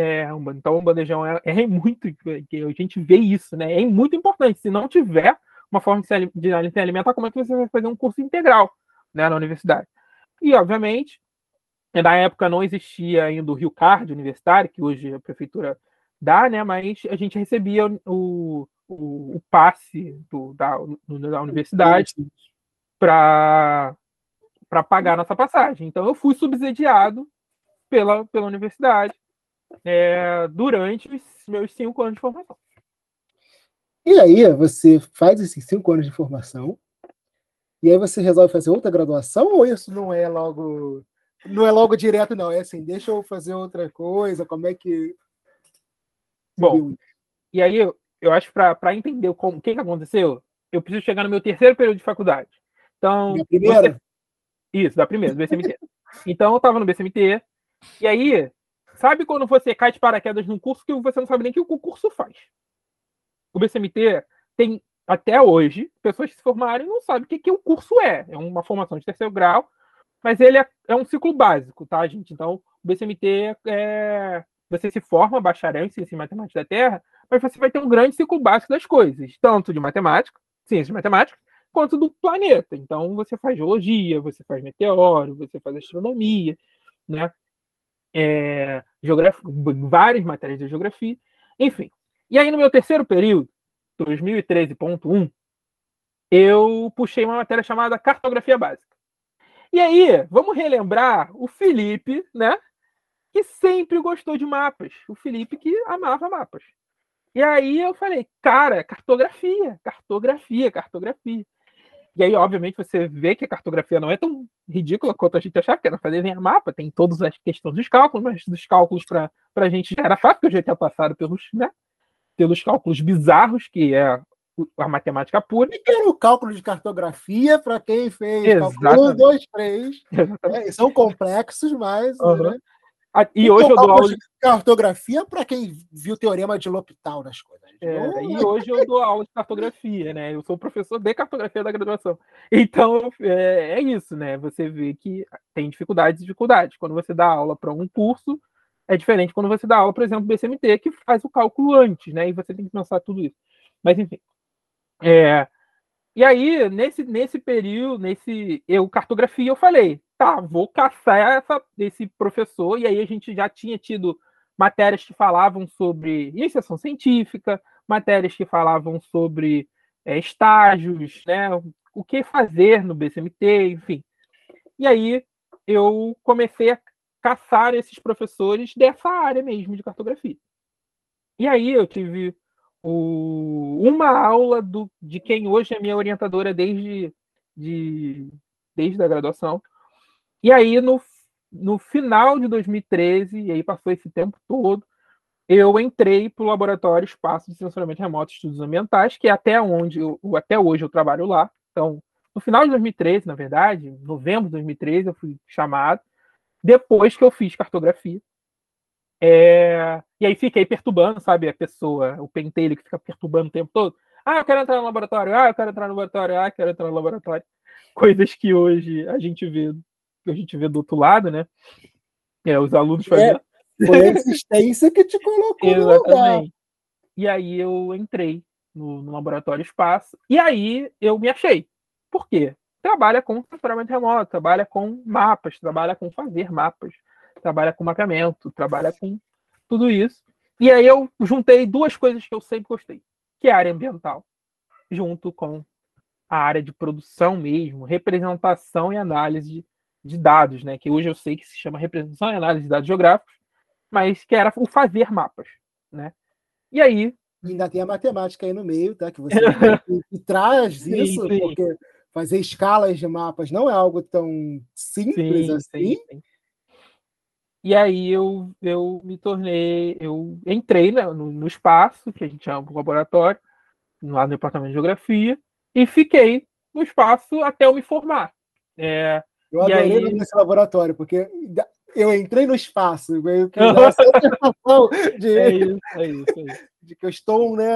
Speaker 2: É, então o bandejão é, é muito, que a gente vê isso, né? É muito importante. Se não tiver uma forma de se, alimentar, como é que você vai fazer um curso integral né, na universidade? E, obviamente, na época não existia ainda o Rio Card universitário, que hoje a prefeitura dá, né? Mas a gente recebia o, o, o passe do, da, da universidade para para pagar nossa passagem. Então eu fui subsidiado pela, pela universidade é, durante os meus cinco anos de formação.
Speaker 1: E aí você faz esses cinco anos de formação e aí você resolve fazer outra graduação ou isso não é logo não é logo direto não é assim deixa eu fazer outra coisa como é que
Speaker 2: bom e aí eu, eu acho para entender como o que, que aconteceu eu preciso chegar no meu terceiro período de faculdade então
Speaker 1: primeira você,
Speaker 2: isso, da primeira, do BCMT. Então eu tava no BCMT, e aí, sabe quando você cai de paraquedas num curso que você não sabe nem o que o curso faz? O BCMT tem, até hoje, pessoas que se formaram e não sabem o que, que o curso é. É uma formação de terceiro grau, mas ele é, é um ciclo básico, tá, gente? Então, o BCMT é. Você se forma bacharel em ciência e matemática da Terra, mas você vai ter um grande ciclo básico das coisas, tanto de matemática, ciência de matemática, quanto do planeta. Então, você faz geologia, você faz meteoro, você faz astronomia, né? É, várias matérias de geografia, enfim. E aí, no meu terceiro período, 2013.1, eu puxei uma matéria chamada Cartografia Básica. E aí, vamos relembrar o Felipe, né? Que sempre gostou de mapas. O Felipe que amava mapas. E aí eu falei, cara, cartografia, cartografia, cartografia. E aí, obviamente, você vê que a cartografia não é tão ridícula quanto a gente achava, que era fazer nem mapa, tem todas as questões dos cálculos, mas dos cálculos para a gente já era fácil, porque eu já tinha passado pelos, né, pelos cálculos bizarros, que é a matemática pura.
Speaker 1: E era o cálculo de cartografia, para quem fez Exatamente. cálculo 1, 2, 3. É, são complexos, mas.
Speaker 2: Uhum. Né? E, e hoje eu dou aula de
Speaker 1: cartografia para quem viu o teorema de L'Hopital das coisas.
Speaker 2: É, e hoje eu dou aula de cartografia, né? Eu sou professor de cartografia da graduação. Então é, é isso, né? Você vê que tem dificuldades e dificuldades. Quando você dá aula para um curso, é diferente quando você dá aula, por exemplo, do BCMT, que faz o cálculo antes, né? E você tem que pensar tudo isso. Mas enfim. É, e aí, nesse, nesse período, nesse eu cartografia, eu falei, tá, vou caçar essa, esse professor, e aí a gente já tinha tido matérias que falavam sobre iniciação científica, matérias que falavam sobre é, estágios, né, o que fazer no BCMT, enfim. E aí eu comecei a caçar esses professores dessa área mesmo de cartografia. E aí eu tive o, uma aula do, de quem hoje é minha orientadora desde de desde a graduação. E aí, no, no final de 2013, e aí passou esse tempo todo, eu entrei para o Laboratório Espaço de Sensoramento Remoto e Estudos Ambientais, que é até onde eu, até hoje eu trabalho lá. Então, no final de 2013, na verdade, novembro de 2013, eu fui chamado, depois que eu fiz cartografia. É... E aí fiquei perturbando, sabe, a pessoa, o pentelho que fica perturbando o tempo todo. Ah, eu quero entrar no laboratório, ah, eu quero entrar no laboratório, ah, eu quero entrar no laboratório. Coisas que hoje a gente vê, que a gente vê do outro lado, né? É, os alunos é, fazendo.
Speaker 1: É, foi a existência que te colocou
Speaker 2: Exatamente. E aí eu entrei no, no, laboratório espaço, e aí eu me achei. Por quê? Trabalha com sensoramento remoto, trabalha com mapas, trabalha com fazer mapas, trabalha com mapeamento, trabalha com tudo isso. E aí eu juntei duas coisas que eu sempre gostei, que é a área ambiental, junto com a área de produção mesmo, representação e análise de, dados, né? Que hoje eu sei que se chama representação e análise de dados geográficos, mas que era o fazer mapas, né? E aí
Speaker 1: e ainda tem a matemática aí no meio, tá? Que você que traz isso, sim. porque fazer escalas de mapas não é algo tão simples sim, assim. Sim,
Speaker 2: e aí eu, eu me tornei, eu entrei né, no, no, espaço, que a gente chama de laboratório, lá no departamento de geografia, e fiquei no espaço até eu me formar. É,
Speaker 1: eu adorei aí... nesse laboratório, porque eu entrei no espaço, meio que de, é isso, é isso, é isso. de que eu estou né,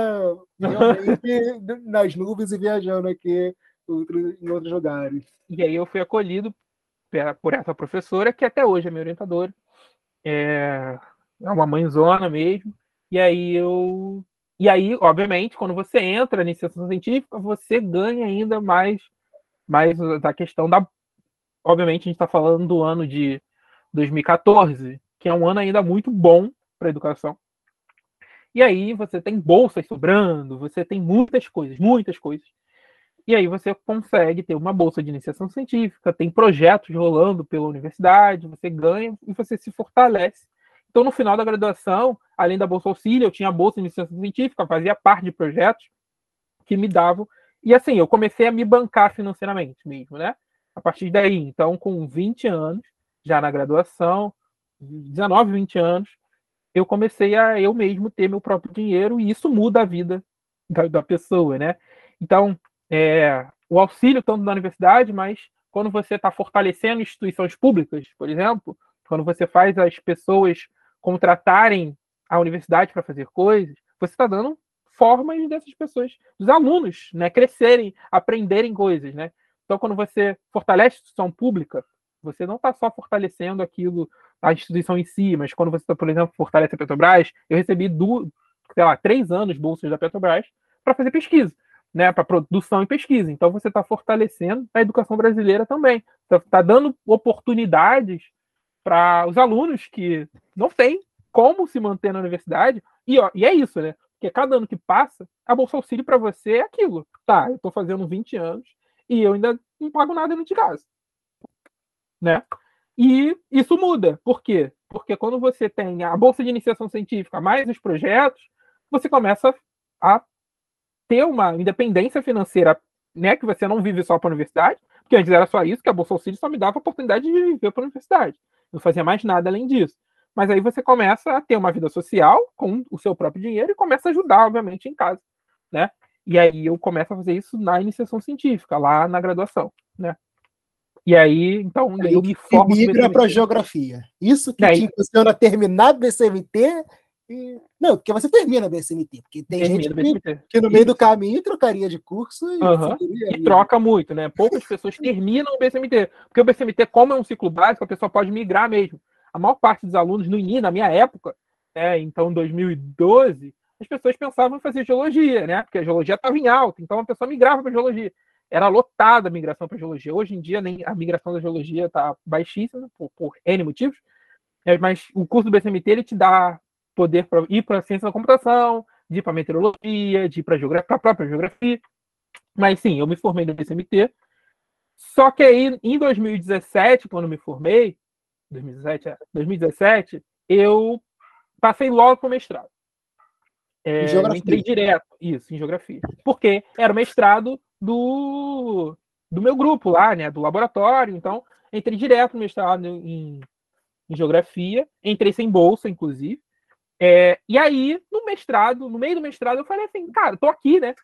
Speaker 1: nas nuvens e viajando aqui em outros lugares.
Speaker 2: E aí eu fui acolhido por essa professora, que até hoje é minha orientadora, é, é uma mãezona mesmo. E aí eu. E aí, obviamente, quando você entra na iniciação científica, você ganha ainda mais, mais da questão da. Obviamente, a gente está falando do ano de 2014, que é um ano ainda muito bom para a educação. E aí você tem bolsas sobrando, você tem muitas coisas, muitas coisas. E aí você consegue ter uma bolsa de iniciação científica, tem projetos rolando pela universidade, você ganha e você se fortalece. Então, no final da graduação, além da bolsa auxílio, eu tinha a bolsa de iniciação científica, fazia parte de projetos que me davam. E assim, eu comecei a me bancar financeiramente mesmo, né? A partir daí, então, com 20 anos, já na graduação, 19, 20 anos, eu comecei a eu mesmo ter meu próprio dinheiro e isso muda a vida da, da pessoa, né? Então, é, o auxílio tanto da universidade, mas quando você está fortalecendo instituições públicas, por exemplo, quando você faz as pessoas contratarem a universidade para fazer coisas, você está dando formas dessas pessoas, dos alunos, né, crescerem, aprenderem coisas, né? Então, quando você fortalece a instituição pública, você não está só fortalecendo aquilo, a instituição em si, mas quando você, por exemplo, fortalece a Petrobras, eu recebi, do, sei lá, três anos bolsas da Petrobras para fazer pesquisa né, para produção e pesquisa. Então você está fortalecendo a educação brasileira também. Está tá dando oportunidades para os alunos que não têm como se manter na universidade. E, ó, e é isso, né? Porque cada ano que passa, a Bolsa Auxílio para você é aquilo. Tá, eu estou fazendo 20 anos e eu ainda não pago nada de casa. Né? E isso muda. Por quê? Porque quando você tem a Bolsa de Iniciação Científica mais os projetos, você começa a ter uma independência financeira, né? Que você não vive só para a universidade, porque antes era só isso, que a Bolsa Auxílio só me dava a oportunidade de viver para a universidade. Não fazia mais nada além disso. Mas aí você começa a ter uma vida social com o seu próprio dinheiro e começa a ajudar, obviamente, em casa, né? E aí eu começo a fazer isso na iniciação científica, lá na graduação, né? E aí, então, aí, eu me formo.
Speaker 1: E migra para geografia. Isso que aí, te impulsiona a terminar BCMT não, porque você termina BSMT, porque tem gente que, que, no meio do caminho trocaria de curso
Speaker 2: e, uhum. e troca muito, né? Poucas pessoas terminam o BSMT, porque o BSMT, como é um ciclo básico, a pessoa pode migrar mesmo. A maior parte dos alunos no INI, na minha época, né, então 2012, as pessoas pensavam em fazer geologia, né? Porque a geologia estava em alta, então a pessoa migrava para geologia. Era lotada a migração para geologia. Hoje em dia, nem a migração da geologia está baixíssima, por, por N motivos. É, mas o curso do BCMT ele te dá poder pra, ir para a ciência da computação, de ir para meteorologia, de ir para a própria geografia. Mas sim, eu me formei no BCMT. Só que aí, em 2017, quando me formei, 2017, é, 2017 eu passei logo para o mestrado. É, entrei direto, isso, em geografia. Porque era o mestrado do, do meu grupo lá, né, do laboratório. Então, entrei direto no mestrado em, em geografia, entrei sem bolsa, inclusive. É, e aí, no mestrado, no meio do mestrado, eu falei assim, cara, tô aqui, né?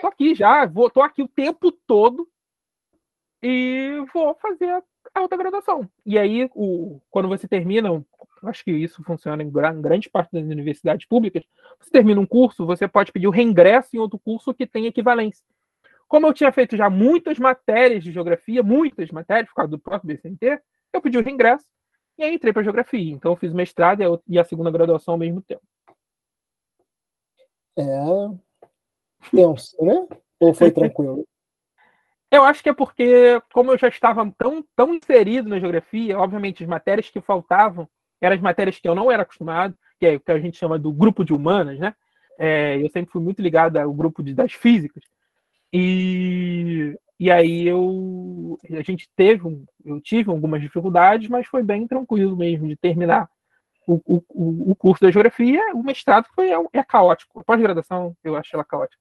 Speaker 2: Tô aqui já, vou, tô aqui o tempo todo e vou fazer a alta graduação. E aí, o, quando você termina, acho que isso funciona em grande parte das universidades públicas, você termina um curso, você pode pedir o reingresso em outro curso que tem equivalência. Como eu tinha feito já muitas matérias de geografia, muitas matérias, por causa do próprio BCNT, eu pedi o reingresso e aí entrei para geografia. Então eu fiz mestrado e a segunda graduação ao mesmo tempo.
Speaker 1: É tenso, né? Ou foi tranquilo?
Speaker 2: Eu acho que é porque, como eu já estava tão, tão inserido na geografia, obviamente as matérias que faltavam eram as matérias que eu não era acostumado, que é o que a gente chama do grupo de humanas, né? É, eu sempre fui muito ligado ao grupo de, das físicas. E, e aí eu a gente teve, eu tive algumas dificuldades, mas foi bem tranquilo mesmo de terminar o, o, o curso da geografia. O mestrado foi é, é caótico. A pós-graduação eu acho ela caótica.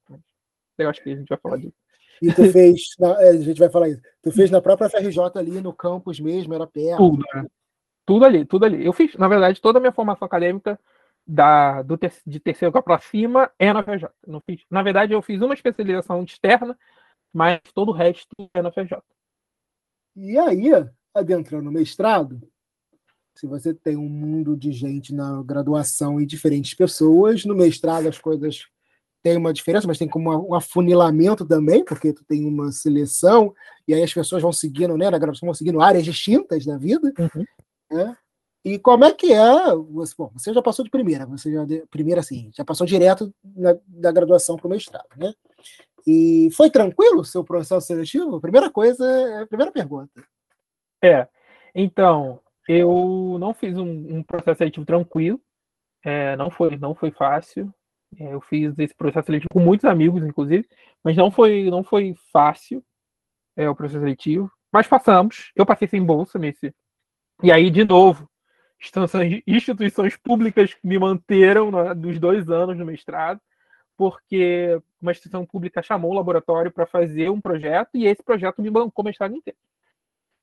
Speaker 2: Eu acho que a gente vai falar disso.
Speaker 1: E tu fez, na, é, a gente vai falar isso. Tu fez na própria FRJ ali no campus mesmo, era perto.
Speaker 2: Tudo, né? tudo ali, tudo ali. Eu fiz, na verdade, toda a minha formação acadêmica da, do ter, de terceiro para cima é na FJ. Não fiz, na verdade, eu fiz uma especialização externa, mas todo o resto é na FJ.
Speaker 1: E aí, adentrando no mestrado, se você tem um mundo de gente na graduação e diferentes pessoas, no mestrado as coisas têm uma diferença, mas tem como um afunilamento também, porque tu tem uma seleção, e aí as pessoas vão seguindo, né, na graduação vão seguindo áreas distintas da vida. Uhum. Né? E como é que é? Você, bom, você já passou de primeira, você já primeira assim, já passou direto na, da graduação para o mestrado, né? E foi tranquilo o seu processo seletivo? Primeira coisa, é primeira pergunta.
Speaker 2: É, então eu não fiz um, um processo seletivo tranquilo, é, não foi não foi fácil. É, eu fiz esse processo seletivo com muitos amigos, inclusive, mas não foi não foi fácil é, o processo seletivo. Mas passamos. Eu passei sem bolsa nesse. E aí, de novo, instituições públicas me manteram nos dois anos no mestrado, porque uma instituição pública chamou o laboratório para fazer um projeto e esse projeto me bancou o mestrado inteiro.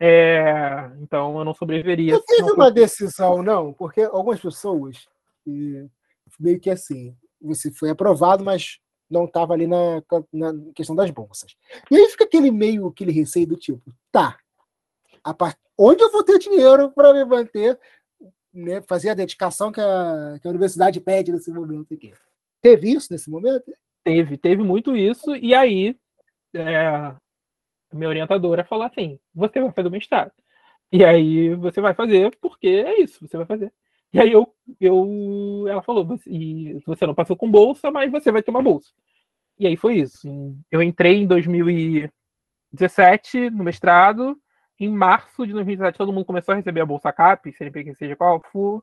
Speaker 2: É, então eu não sobreviveria.
Speaker 1: Não teve uma decisão, não, porque algumas pessoas, meio que assim, você foi aprovado, mas não estava ali na, na, questão das bolsas. E aí fica aquele meio, aquele receio do tipo, tá, part... onde eu vou ter dinheiro para me manter né, fazer a dedicação que a, que a universidade pede nesse momento aqui. Teve isso nesse momento?
Speaker 2: Teve, teve muito isso, e aí é, minha orientadora falou assim: você vai fazer o mestrado. E aí você vai fazer porque é isso, você vai fazer. E aí eu, eu ela falou, você não passou com bolsa, mas você vai ter uma bolsa. E aí foi isso. Eu entrei em 2017 no mestrado, em março de 2017, todo mundo começou a receber a bolsa CAP, CNPq, seja qual for,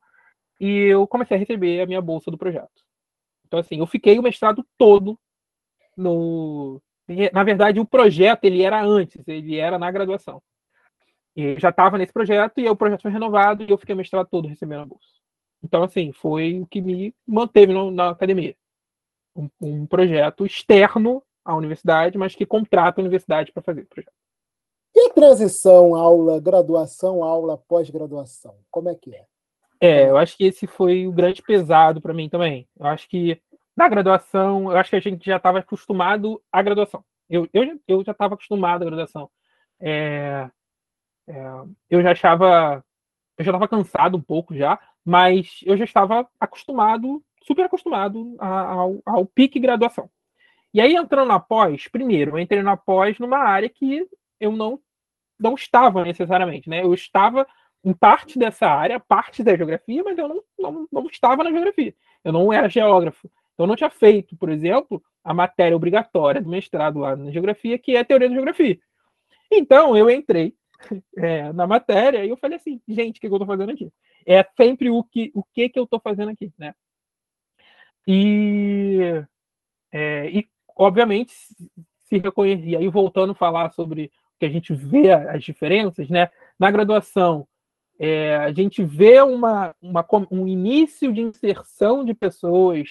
Speaker 2: e eu comecei a receber a minha bolsa do projeto. Então, assim, eu fiquei o mestrado todo no. Na verdade, o projeto ele era antes, ele era na graduação. E já estava nesse projeto e o projeto foi renovado e eu fiquei o mestrado todo recebendo a bolsa. Então, assim, foi o que me manteve no, na academia. Um, um projeto externo à universidade, mas que contrata a universidade para fazer o projeto.
Speaker 1: E a transição aula, graduação, aula, pós-graduação? Como é que é?
Speaker 2: É, eu acho que esse foi o grande pesado para mim também. Eu acho que na graduação, eu acho que a gente já estava acostumado à graduação. Eu, eu, eu já estava acostumado à graduação. É, é, eu já achava. Eu já estava cansado um pouco já, mas eu já estava acostumado, super acostumado ao, ao pique graduação. E aí, entrando na pós, primeiro, eu entrei na pós numa área que eu não, não estava necessariamente, né? Eu estava em parte dessa área, parte da geografia, mas eu não, não, não estava na geografia. Eu não era geógrafo. Então, eu não tinha feito, por exemplo, a matéria obrigatória do mestrado lá na geografia, que é a teoria da geografia. Então, eu entrei é, na matéria e eu falei assim, gente, o que, que eu estou fazendo aqui? É sempre o que, o que, que eu estou fazendo aqui, né? E, é, e obviamente, se reconhecia. aí voltando a falar sobre que a gente vê as diferenças, né? Na graduação, é, a gente vê uma, uma, um início de inserção de pessoas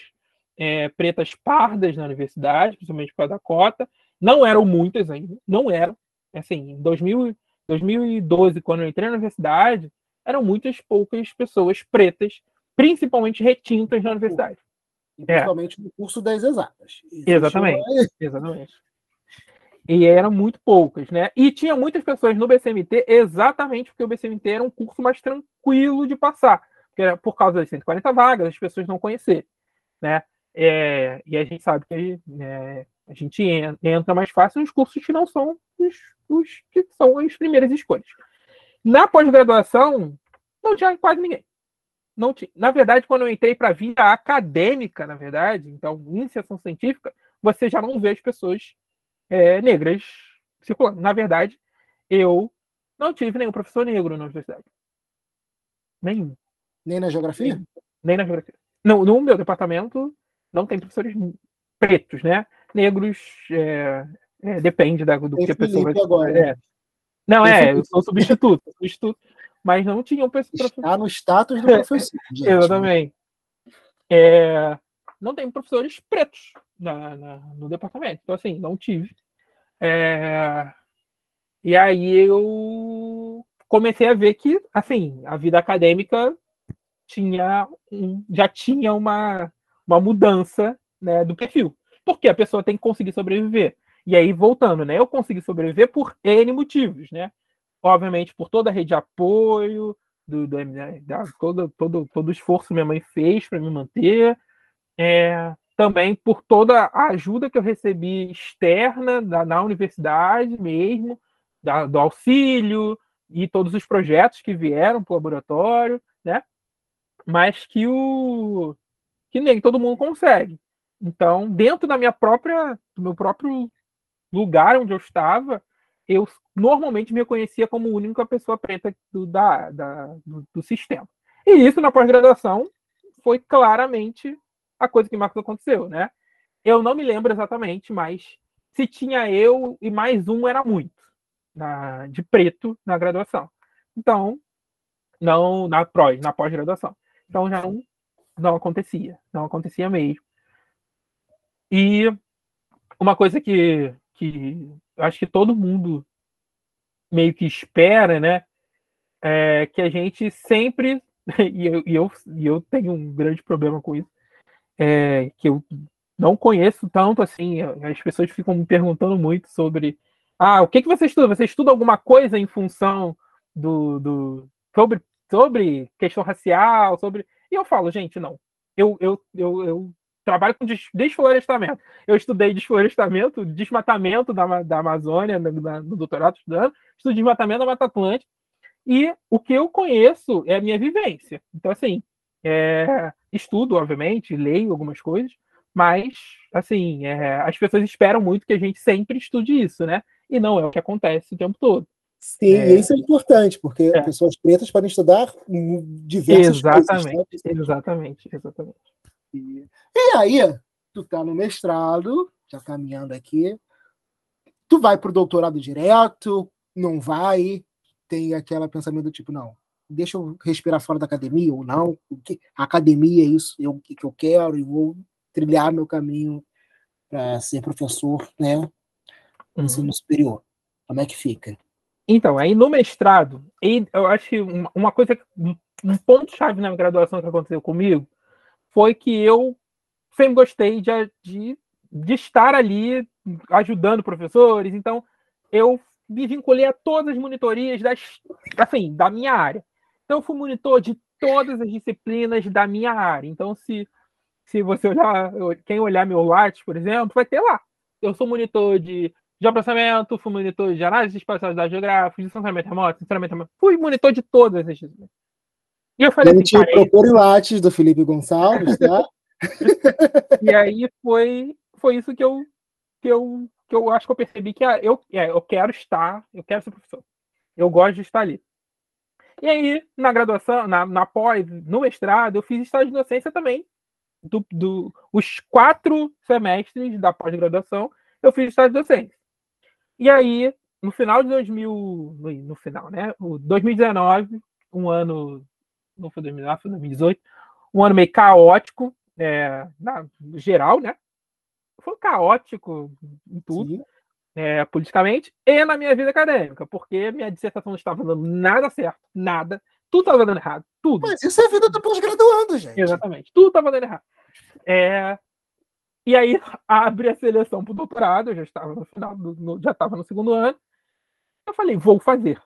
Speaker 2: é, pretas pardas na universidade, principalmente por causa da cota. Não eram muitas ainda, não eram. Assim, em 2000, 2012, quando eu entrei na universidade, eram muitas poucas pessoas pretas, principalmente retintas na universidade.
Speaker 1: E principalmente é. no curso das exatas.
Speaker 2: Exatamente, exatamente. E eram muito poucas, né? E tinha muitas pessoas no BCMT exatamente porque o BCMT era um curso mais tranquilo de passar. Porque era por causa das 140 vagas, as pessoas não conheceram, né? É, e a gente sabe que é, a gente entra mais fácil nos cursos que não são os, os que são as primeiras escolhas. Na pós-graduação, não tinha quase ninguém. Não tinha. Na verdade, quando eu entrei para a vida acadêmica, na verdade, então, iniciação científica, você já não vê as pessoas é, negras circulando. Na verdade, eu não tive nenhum professor negro na universidade. Nenhum.
Speaker 1: Nem na geografia? Nem,
Speaker 2: nem na geografia. Não, no meu departamento não tem professores pretos, né? negros é, é, depende da, do que a pessoa vai. Agora, é. Não, é, eu sou substituto, substituto, mas não tinha um
Speaker 1: professor. Está no status do professor.
Speaker 2: Gente, Exatamente. É, não tem professores pretos na, na, no departamento. Então, assim, não tive. É, e aí eu comecei a ver que, assim, a vida acadêmica tinha um, já tinha uma, uma mudança né, do perfil porque a pessoa tem que conseguir sobreviver. E aí, voltando, né? Eu consegui sobreviver por N motivos, né? Obviamente, por toda a rede de apoio, do, do né, da, todo, todo, todo o esforço que minha mãe fez para me manter. É, também por toda a ajuda que eu recebi externa da, na universidade mesmo, da, do auxílio e todos os projetos que vieram para o laboratório, né? Mas que o que nem todo mundo consegue. Então, dentro da minha própria, do meu próprio lugar onde eu estava, eu normalmente me conhecia como única pessoa preta do, da, da do, do, sistema. E isso na pós-graduação foi claramente a coisa que mais aconteceu, né? Eu não me lembro exatamente, mas se tinha eu e mais um era muito na, de preto na graduação. Então, não na pós, na pós-graduação. Então já não, não acontecia, não acontecia mesmo. E uma coisa que, que acho que todo mundo meio que espera, né? É que a gente sempre, e eu, e eu, e eu tenho um grande problema com isso, é, que eu não conheço tanto assim, as pessoas ficam me perguntando muito sobre ah, o que, que você estuda? Você estuda alguma coisa em função do, do sobre, sobre questão racial, sobre. E eu falo, gente, não. Eu, eu, eu, eu trabalho com desflorestamento. Eu estudei desflorestamento, desmatamento da, da Amazônia, no, no doutorado estudando, estudo desmatamento da Mata Atlântica, e o que eu conheço é a minha vivência. Então, assim, é, estudo, obviamente, leio algumas coisas, mas, assim, é, as pessoas esperam muito que a gente sempre estude isso, né? E não é o que acontece o tempo todo.
Speaker 1: Sim, é... isso é importante, porque é. pessoas pretas podem estudar diversas
Speaker 2: exatamente, coisas. Né? Exatamente, exatamente.
Speaker 1: E, aí, tu tá no mestrado, já caminhando aqui, tu vai pro doutorado direto, não vai, tem aquele pensamento do tipo, não, deixa eu respirar fora da academia ou não, a academia é isso eu, que eu quero e vou trilhar meu caminho para ser professor, né, uhum. ensino superior. Como é que fica?
Speaker 2: Então, aí no mestrado, eu acho que uma coisa, um ponto-chave na graduação que aconteceu comigo foi que eu sempre gostei de, de, de estar ali ajudando professores, então eu me vinculei a todas as monitorias das, assim, da minha área. Então, eu fui monitor de todas as disciplinas da minha área. Então, se, se você olhar, quem olhar meu Lattes, por exemplo, vai ter lá. Eu sou monitor de geoprocessamento, fui monitor de análise espacial da geográfica, de sensoramento remoto, sensoramento remoto. Fui monitor de todas as disciplinas.
Speaker 1: E eu falei assim, cara, Procure Lattes do Felipe Gonçalves, tá?
Speaker 2: e aí foi, foi isso que eu, que, eu, que eu acho que eu percebi que ah, eu, é, eu quero estar, eu quero ser professor. Eu gosto de estar ali. E aí, na graduação, na, na pós, no mestrado, eu fiz estágio de docência também. Do, do, os quatro semestres da pós-graduação, eu fiz estágio de docência. E aí, no final de 2000, no, no final, né? O 2019, um ano não foi 2009, foi 2018, um ano meio caótico, é, na geral, né? Foi caótico em tudo. É, politicamente e na minha vida acadêmica, porque minha dissertação não estava dando nada certo, nada. Tudo estava dando errado, tudo.
Speaker 1: Mas isso é vida do pós-graduando, gente.
Speaker 2: Exatamente, tudo estava dando errado. É, e aí abre a seleção para o doutorado, eu já estava no final, do, no, já estava no segundo ano. Eu falei, vou fazer,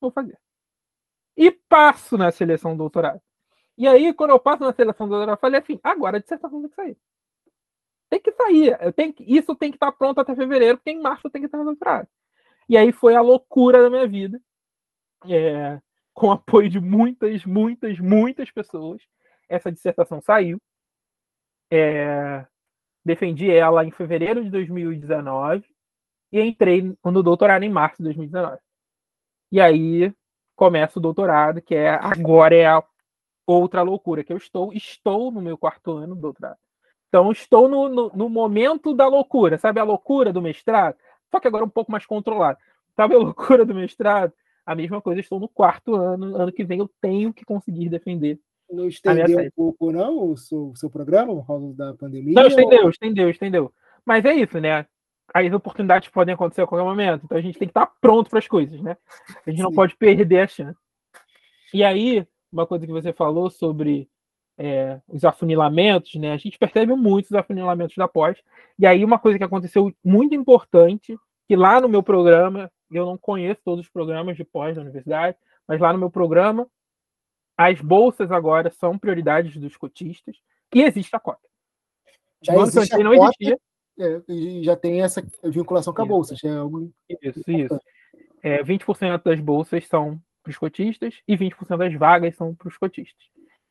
Speaker 2: vou fazer. E passo na seleção do doutorado. E aí, quando eu passo na seleção do doutorado, eu falei assim, agora a dissertação tem que sair. Tem que sair. Eu tenho que, isso tem que estar pronto até fevereiro, porque em março eu tenho que estar no doutorado. E aí foi a loucura da minha vida. É, com apoio de muitas, muitas, muitas pessoas. Essa dissertação saiu. É, defendi ela em fevereiro de 2019 e entrei no doutorado em março de 2019. E aí começa o doutorado, que é agora é a outra loucura que eu estou. Estou no meu quarto ano do doutorado. Então, estou no, no, no, momento da loucura, sabe a loucura do mestrado? Só que agora um pouco mais controlado. Sabe a loucura do mestrado? A mesma coisa, estou no quarto ano, ano que vem eu tenho que conseguir defender.
Speaker 1: Não estendeu um pouco, não, o seu, seu programa, por causa da pandemia?
Speaker 2: Não, estendeu, ou... estendeu, estendeu. Mas é isso, né? As oportunidades podem acontecer a qualquer momento, então a gente tem que estar pronto para as coisas, né? A gente Sim. não pode perder a chance. E aí, uma coisa que você falou sobre é, os afunilamentos, né? A gente percebe muito os afunilamentos da pós. E aí, uma coisa que aconteceu muito importante, que lá no meu programa, eu não conheço todos os programas de pós da universidade, mas lá no meu programa, as bolsas agora são prioridades dos cotistas e existe a cota.
Speaker 1: Já existe a não cota, existia. É, já tem essa vinculação com a bolsa. Já é algo
Speaker 2: isso, isso. É, 20% das bolsas são para os cotistas e 20% das vagas são para os cotistas.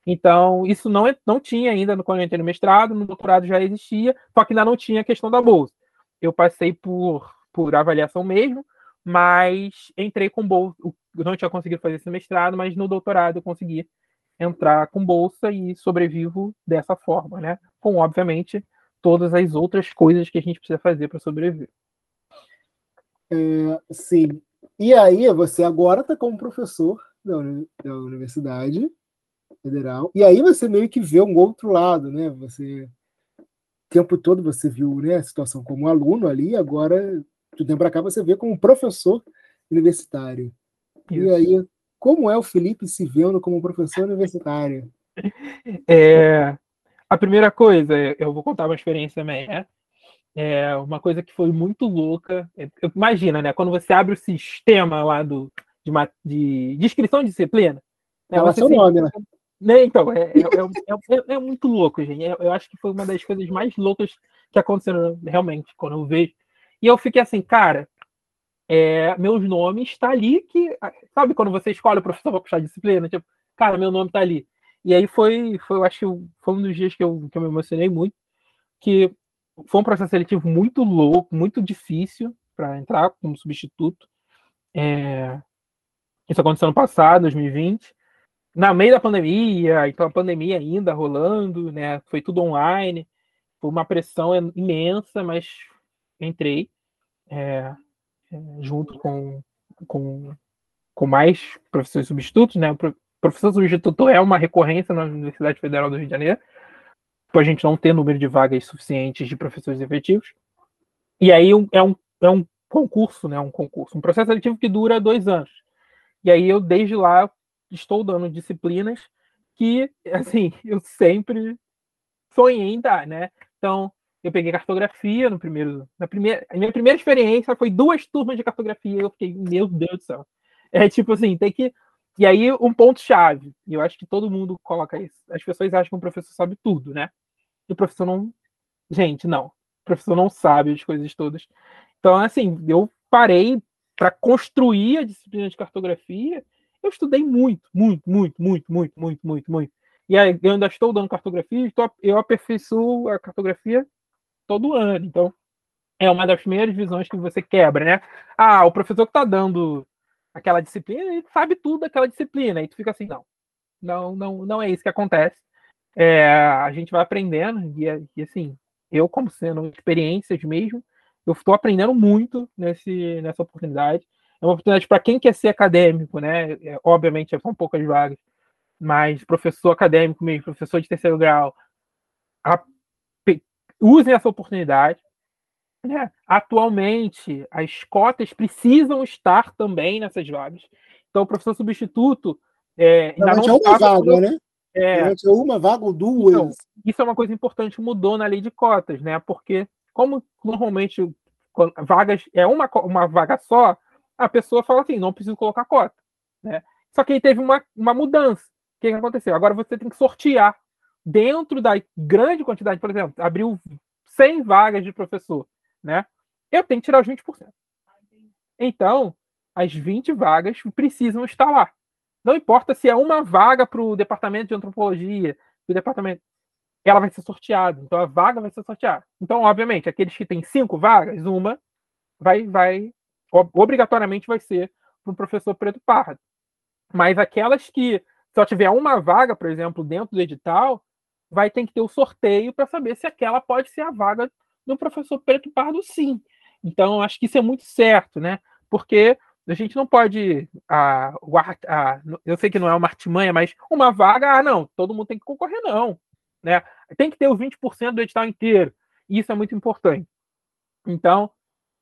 Speaker 2: Então, isso não, é, não tinha ainda quando eu entrei no mestrado, no doutorado já existia, só que ainda não tinha a questão da bolsa. Eu passei por, por avaliação mesmo, mas entrei com bolsa. Eu não tinha conseguido fazer esse mestrado, mas no doutorado eu consegui entrar com bolsa e sobrevivo dessa forma, né? Com, obviamente, todas as outras coisas que a gente precisa fazer para sobreviver.
Speaker 1: É, sim. E aí, você agora está como professor da, da universidade, federal. E aí você meio que vê um outro lado, né? Você o tempo todo você viu né, a situação como aluno ali, agora, do tempo para cá, você vê como professor universitário. Isso. E aí, como é o Felipe se vendo como professor universitário?
Speaker 2: É, a primeira coisa, eu vou contar uma experiência né? É uma coisa que foi muito louca. É, imagina, né? Quando você abre o sistema lá do, de, de, de inscrição de disciplina.
Speaker 1: Né, é seu nome, né?
Speaker 2: Né, então, é, é, é, é, é, muito louco, gente. Eu acho que foi uma das coisas mais loucas que aconteceram realmente, quando eu vejo. E eu fiquei assim, cara, é, meus nomes está ali que. Sabe quando você escolhe o professor para puxar disciplina? Tipo, cara, meu nome está ali. E aí foi, foi, eu acho que foi um dos dias que eu, que eu me emocionei muito, que foi um processo seletivo muito louco, muito difícil para entrar como substituto. É, isso aconteceu no passado, 2020 na meio da pandemia, então a pandemia ainda rolando, né? Foi tudo online, foi uma pressão imensa, mas entrei é, é, junto com, com, com mais professores substitutos, né? Professor substituto é uma recorrência na Universidade Federal do Rio de Janeiro, por a gente não ter número de vagas suficientes de professores efetivos. E aí é um, é um concurso, né? Um concurso, um processo seletivo que dura dois anos. E aí eu desde lá estou dando disciplinas que, assim, eu sempre sonhei em dar, né? Então, eu peguei cartografia no primeiro. Na primeira, a minha primeira experiência foi duas turmas de cartografia. Eu fiquei, meu Deus do céu. É tipo assim, tem que. E aí, um ponto-chave. E eu acho que todo mundo coloca isso. As pessoas acham que o professor sabe tudo, né? E o professor não. Gente, não. O professor não sabe as coisas todas. Então, assim, eu parei para construir a disciplina de cartografia eu estudei muito, muito, muito, muito, muito, muito, muito, muito. E aí, eu ainda estou dando cartografia, estou, eu aperfeiçoo a cartografia todo ano. Então, é uma das primeiras visões que você quebra, né? Ah, o professor que está dando aquela disciplina, ele sabe tudo daquela disciplina. E tu fica assim, não, não, não, não é isso que acontece. É, a gente vai aprendendo, e, e, assim, eu, como sendo experiências mesmo, eu estou aprendendo muito nesse, nessa oportunidade é uma oportunidade para quem quer ser acadêmico, né? É, obviamente são poucas vagas, mas professor acadêmico mesmo, professor de terceiro grau, a, usem essa oportunidade. Né, atualmente as cotas precisam estar também nessas vagas. Então, o professor substituto
Speaker 1: é, ainda não é uma vaga, né? É, é uma vaga ou duas. Então,
Speaker 2: isso é uma coisa importante, mudou na lei de cotas, né? Porque, como normalmente vagas é uma, uma vaga só, a pessoa fala assim, não preciso colocar cota. Né? Só que aí teve uma, uma mudança. O que, que aconteceu? Agora você tem que sortear dentro da grande quantidade, por exemplo, abriu 100 vagas de professor, né? Eu tenho que tirar os 20%. Então, as 20 vagas precisam estar lá. Não importa se é uma vaga para o departamento de antropologia, o departamento, ela vai ser sorteada. Então a vaga vai ser sorteada. Então, obviamente, aqueles que têm cinco vagas, uma vai, vai obrigatoriamente vai ser para o professor preto pardo. Mas aquelas que só tiver uma vaga, por exemplo, dentro do edital, vai ter que ter o sorteio para saber se aquela pode ser a vaga do professor preto pardo, sim. Então, acho que isso é muito certo, né? Porque a gente não pode. A, eu sei que não é uma artimanha, mas uma vaga, ah, não, todo mundo tem que concorrer, não. Né? Tem que ter os 20% do edital inteiro. E isso é muito importante. Então,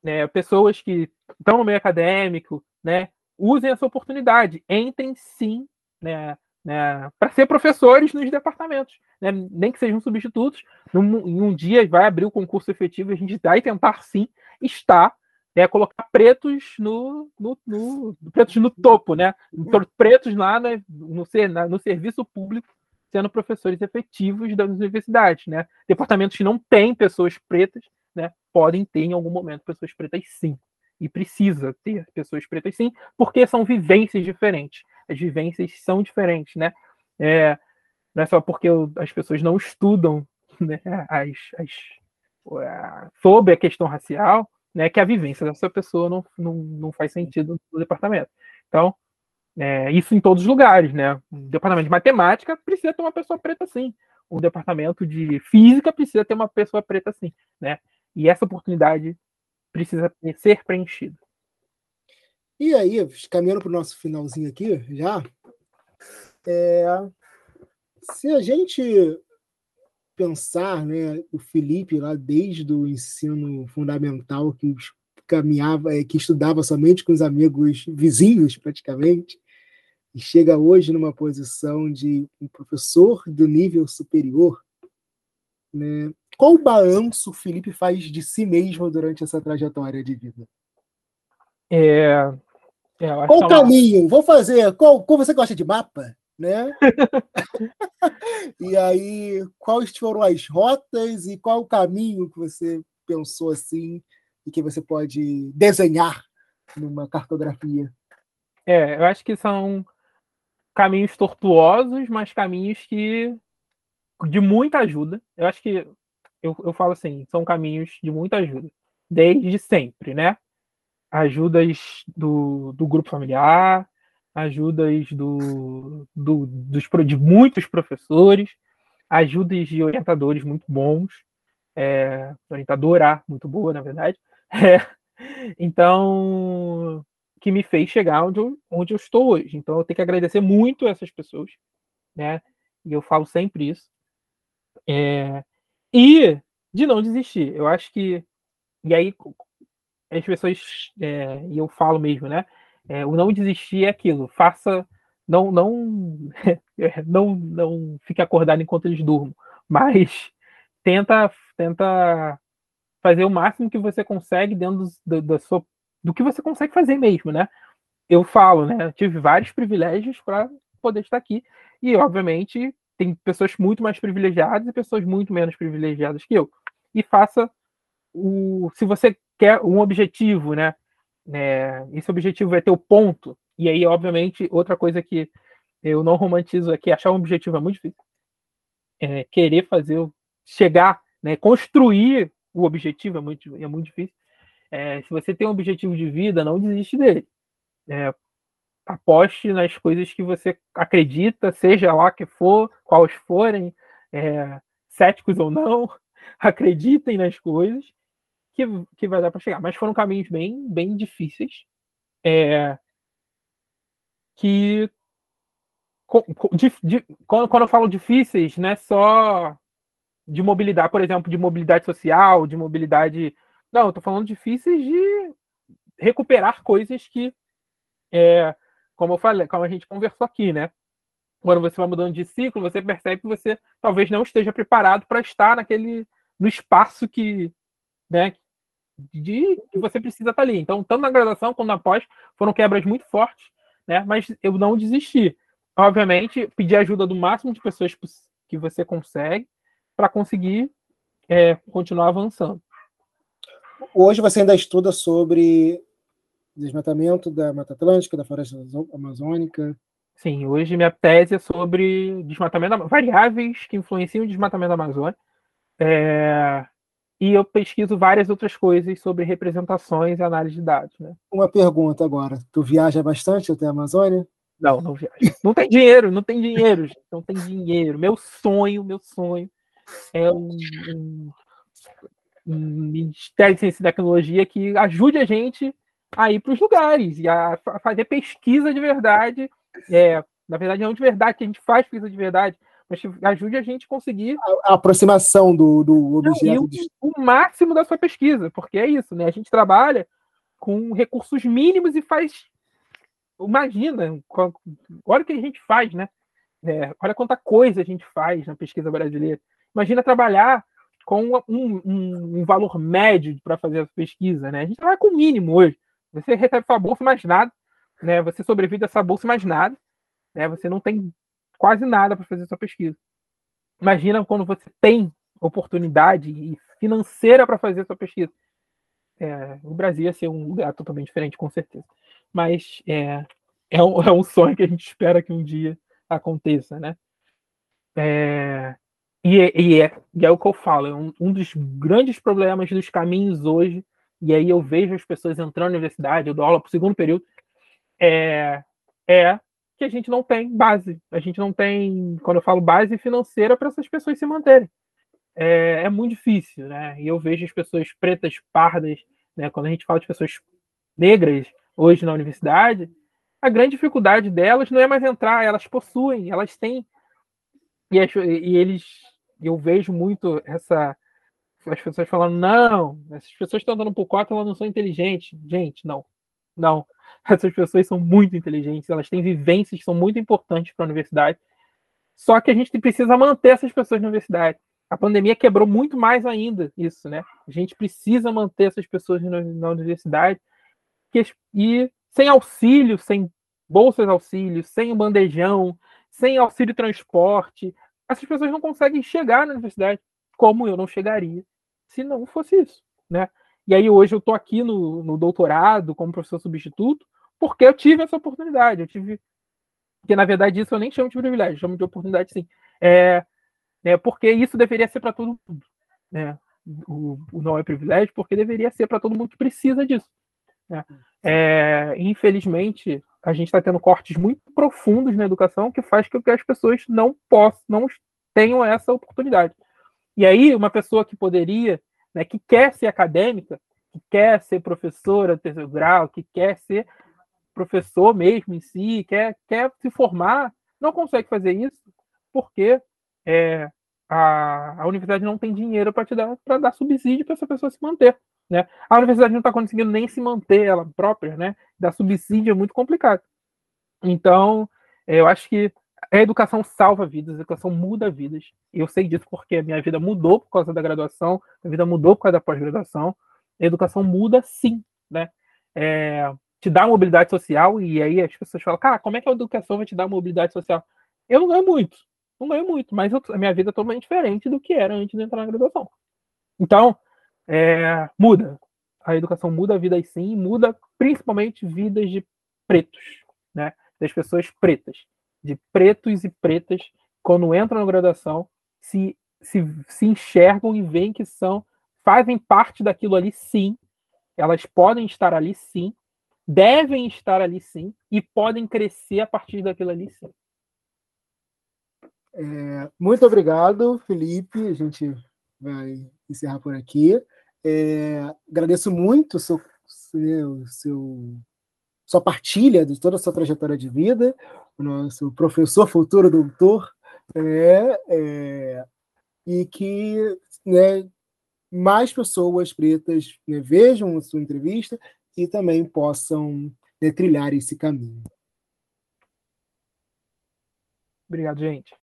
Speaker 2: né, pessoas que estão no meio acadêmico, né, usem essa oportunidade. Entrem sim né, né, para ser professores nos departamentos. Né, nem que sejam substitutos. Num, em um dia vai abrir o concurso efetivo e a gente vai tentar sim estar é colocar pretos no, no, no, pretos no topo, né? Pretos lá no, no, no serviço público sendo professores efetivos das universidades, né? Departamentos que não têm pessoas pretas, né? Podem ter em algum momento pessoas pretas sim. E precisa ter pessoas pretas sim, porque são vivências diferentes. As vivências são diferentes, né? É, não é só porque as pessoas não estudam né, as, as, sobre a questão racial, né, que a vivência dessa pessoa não, não, não faz sentido no departamento. Então, é, isso em todos os lugares, né? O departamento de matemática precisa ter uma pessoa preta sim. O departamento de física precisa ter uma pessoa preta sim, né? E essa oportunidade precisa ser preenchida.
Speaker 1: E aí, caminhando para o nosso finalzinho aqui, já, é, se a gente pensar, né, o Felipe lá desde o ensino fundamental que caminhava, é, que estudava somente com os amigos vizinhos praticamente, e chega hoje numa posição de um professor do nível superior, né? Qual balanço o Felipe faz de si mesmo durante essa trajetória de vida?
Speaker 2: É,
Speaker 1: é qual o caminho? Vou fazer. Qual, qual você gosta de mapa? né? e aí, quais foram as rotas e qual o caminho que você pensou assim e que você pode desenhar numa cartografia?
Speaker 2: É, eu acho que são caminhos tortuosos, mas caminhos que de muita ajuda. Eu acho que eu, eu falo assim, são caminhos de muita ajuda, desde sempre, né? Ajudas do, do grupo familiar, ajudas do, do, dos, de muitos professores, ajudas de orientadores muito bons, é, orientadora muito boa, na verdade. É, então, que me fez chegar onde eu, onde eu estou hoje. Então, eu tenho que agradecer muito essas pessoas, né? E eu falo sempre isso. É, e de não desistir. Eu acho que. E aí, as pessoas. É, e eu falo mesmo, né? É, o não desistir é aquilo. Faça. Não, não, não, não fique acordado enquanto eles durmam, mas tenta, tenta fazer o máximo que você consegue dentro do, da sua, do que você consegue fazer mesmo, né? Eu falo, né? Eu tive vários privilégios para poder estar aqui e, obviamente, tem pessoas muito mais privilegiadas e pessoas muito menos privilegiadas que eu. E faça o, se você quer um objetivo, né? É, esse objetivo vai ter o ponto. E aí, obviamente, outra coisa que eu não romantizo aqui, achar um objetivo é muito difícil. É, querer fazer, chegar, né, construir o objetivo é muito, é muito difícil. É, se você tem um objetivo de vida, não desiste dele. É, aposte nas coisas que você acredita, seja lá que for, quais forem, é, céticos ou não, acreditem nas coisas que, que vai dar para chegar. Mas foram caminhos bem, bem difíceis. É, que de, de, quando, quando eu falo difíceis, não é só de mobilidade, por exemplo, de mobilidade social, de mobilidade Não, eu tô falando difíceis de recuperar coisas que, é, como eu falei, como a gente conversou aqui, né? Quando você vai mudando de ciclo, você percebe que você talvez não esteja preparado para estar naquele no espaço que, né, de que você precisa estar ali. Então, tanto na graduação quanto na pós, foram quebras muito fortes, né? Mas eu não desisti. Obviamente, pedir ajuda do máximo de pessoas que você consegue para conseguir é, continuar avançando.
Speaker 1: Hoje você ainda estuda sobre desmatamento da Mata Atlântica, da floresta amazônica?
Speaker 2: Sim, hoje minha tese é sobre desmatamento, variáveis que influenciam o desmatamento da Amazônia. É, e eu pesquiso várias outras coisas sobre representações e análise de dados. Né?
Speaker 1: Uma pergunta agora: tu viaja bastante até a Amazônia?
Speaker 2: Não, não viajo. Não tem dinheiro, não tem dinheiro, não tem dinheiro. Meu sonho, meu sonho é um, um, um Ministério de Ciência e Tecnologia que ajude a gente a ir para os lugares e a fazer pesquisa de verdade. É, na verdade, não de verdade, que a gente faz pesquisa de verdade, mas ajude a gente a conseguir.
Speaker 1: A, a aproximação do, do objeto.
Speaker 2: O, o, máximo da sua pesquisa, porque é isso, né? A gente trabalha com recursos mínimos e faz. Imagina, olha o que a gente faz, né? É, olha quanta coisa a gente faz na pesquisa brasileira. Imagina trabalhar com um, um, um valor médio para fazer essa pesquisa, né? A gente trabalha com o mínimo hoje. Você recebe sua bolsa mais nada, né? Você sobrevive dessa bolsa mais nada, né? Você não tem quase nada para fazer sua pesquisa. Imagina quando você tem oportunidade financeira para fazer sua pesquisa. É, o Brasil ia ser um lugar totalmente diferente, com certeza. Mas é, é, um, é um sonho que a gente espera que um dia aconteça, né? É, e, e, é, e é o que eu falo, é um, um dos grandes problemas dos caminhos hoje, e aí eu vejo as pessoas entrando na universidade, eu dou aula para o segundo período, é, é que a gente não tem base. A gente não tem, quando eu falo base financeira, para essas pessoas se manterem. É, é, muito difícil, né? E eu vejo as pessoas pretas, pardas, né? Quando a gente fala de pessoas negras hoje na universidade, a grande dificuldade delas não é mais entrar, elas possuem, elas têm. E, e eles, eu vejo muito essa. As pessoas falando, não, essas pessoas estão andando por cota, elas não são inteligentes. Gente, não. Não. Essas pessoas são muito inteligentes, elas têm vivências que são muito importantes para a universidade. Só que a gente precisa manter essas pessoas na universidade. A pandemia quebrou muito mais ainda isso, né? A gente precisa manter essas pessoas na, universidade que, e sem auxílio, sem bolsas auxílio, sem bandejão, sem auxílio transporte, essas pessoas não conseguem chegar na universidade como eu não chegaria se não fosse isso, né? E aí hoje eu estou aqui no, no doutorado como professor substituto porque eu tive essa oportunidade. Eu tive. Porque, na verdade, isso eu nem chamo de privilégio, chamo de oportunidade, sim. É, é porque isso deveria ser para todo mundo. Né? O, o, não é privilégio, porque deveria ser para todo mundo que precisa disso. Né? É, infelizmente, a gente está tendo cortes muito profundos na educação que faz com que as pessoas não possam, não tenham essa oportunidade. E aí, uma pessoa que poderia, né, que quer ser acadêmica, que quer ser professora terceiro grau, que quer ser professor mesmo em si, quer, quer se formar, não consegue fazer isso porque é, a, a universidade não tem dinheiro para dar dar subsídio para essa pessoa se manter. Né? A universidade não está conseguindo nem se manter ela própria, né? Dar subsídio é muito complicado. Então, é, eu acho que a educação salva vidas, a educação muda vidas. Eu sei disso porque a minha vida mudou por causa da graduação, a vida mudou por causa da pós-graduação. A educação muda sim, né? É, te dá mobilidade social, e aí as pessoas falam, cara, como é que a educação vai te dar mobilidade social? Eu não ganho muito, não ganho muito, mas eu, a minha vida é totalmente diferente do que era antes de entrar na graduação. Então, é, muda. A educação muda a vida sim, muda principalmente vidas de pretos, né? Das pessoas pretas. De pretos e pretas, quando entram na graduação, se, se, se enxergam e veem que são, fazem parte daquilo ali sim, elas podem estar ali sim, devem estar ali sim e podem crescer a partir daquilo ali sim.
Speaker 1: É, muito obrigado, Felipe. A gente vai encerrar por aqui. É, agradeço muito o seu, seu, seu, sua partilha de toda a sua trajetória de vida, o nosso professor futuro doutor, é, é, e que né, mais pessoas pretas né, vejam a sua entrevista e também possam né, trilhar esse caminho.
Speaker 2: Obrigado, gente.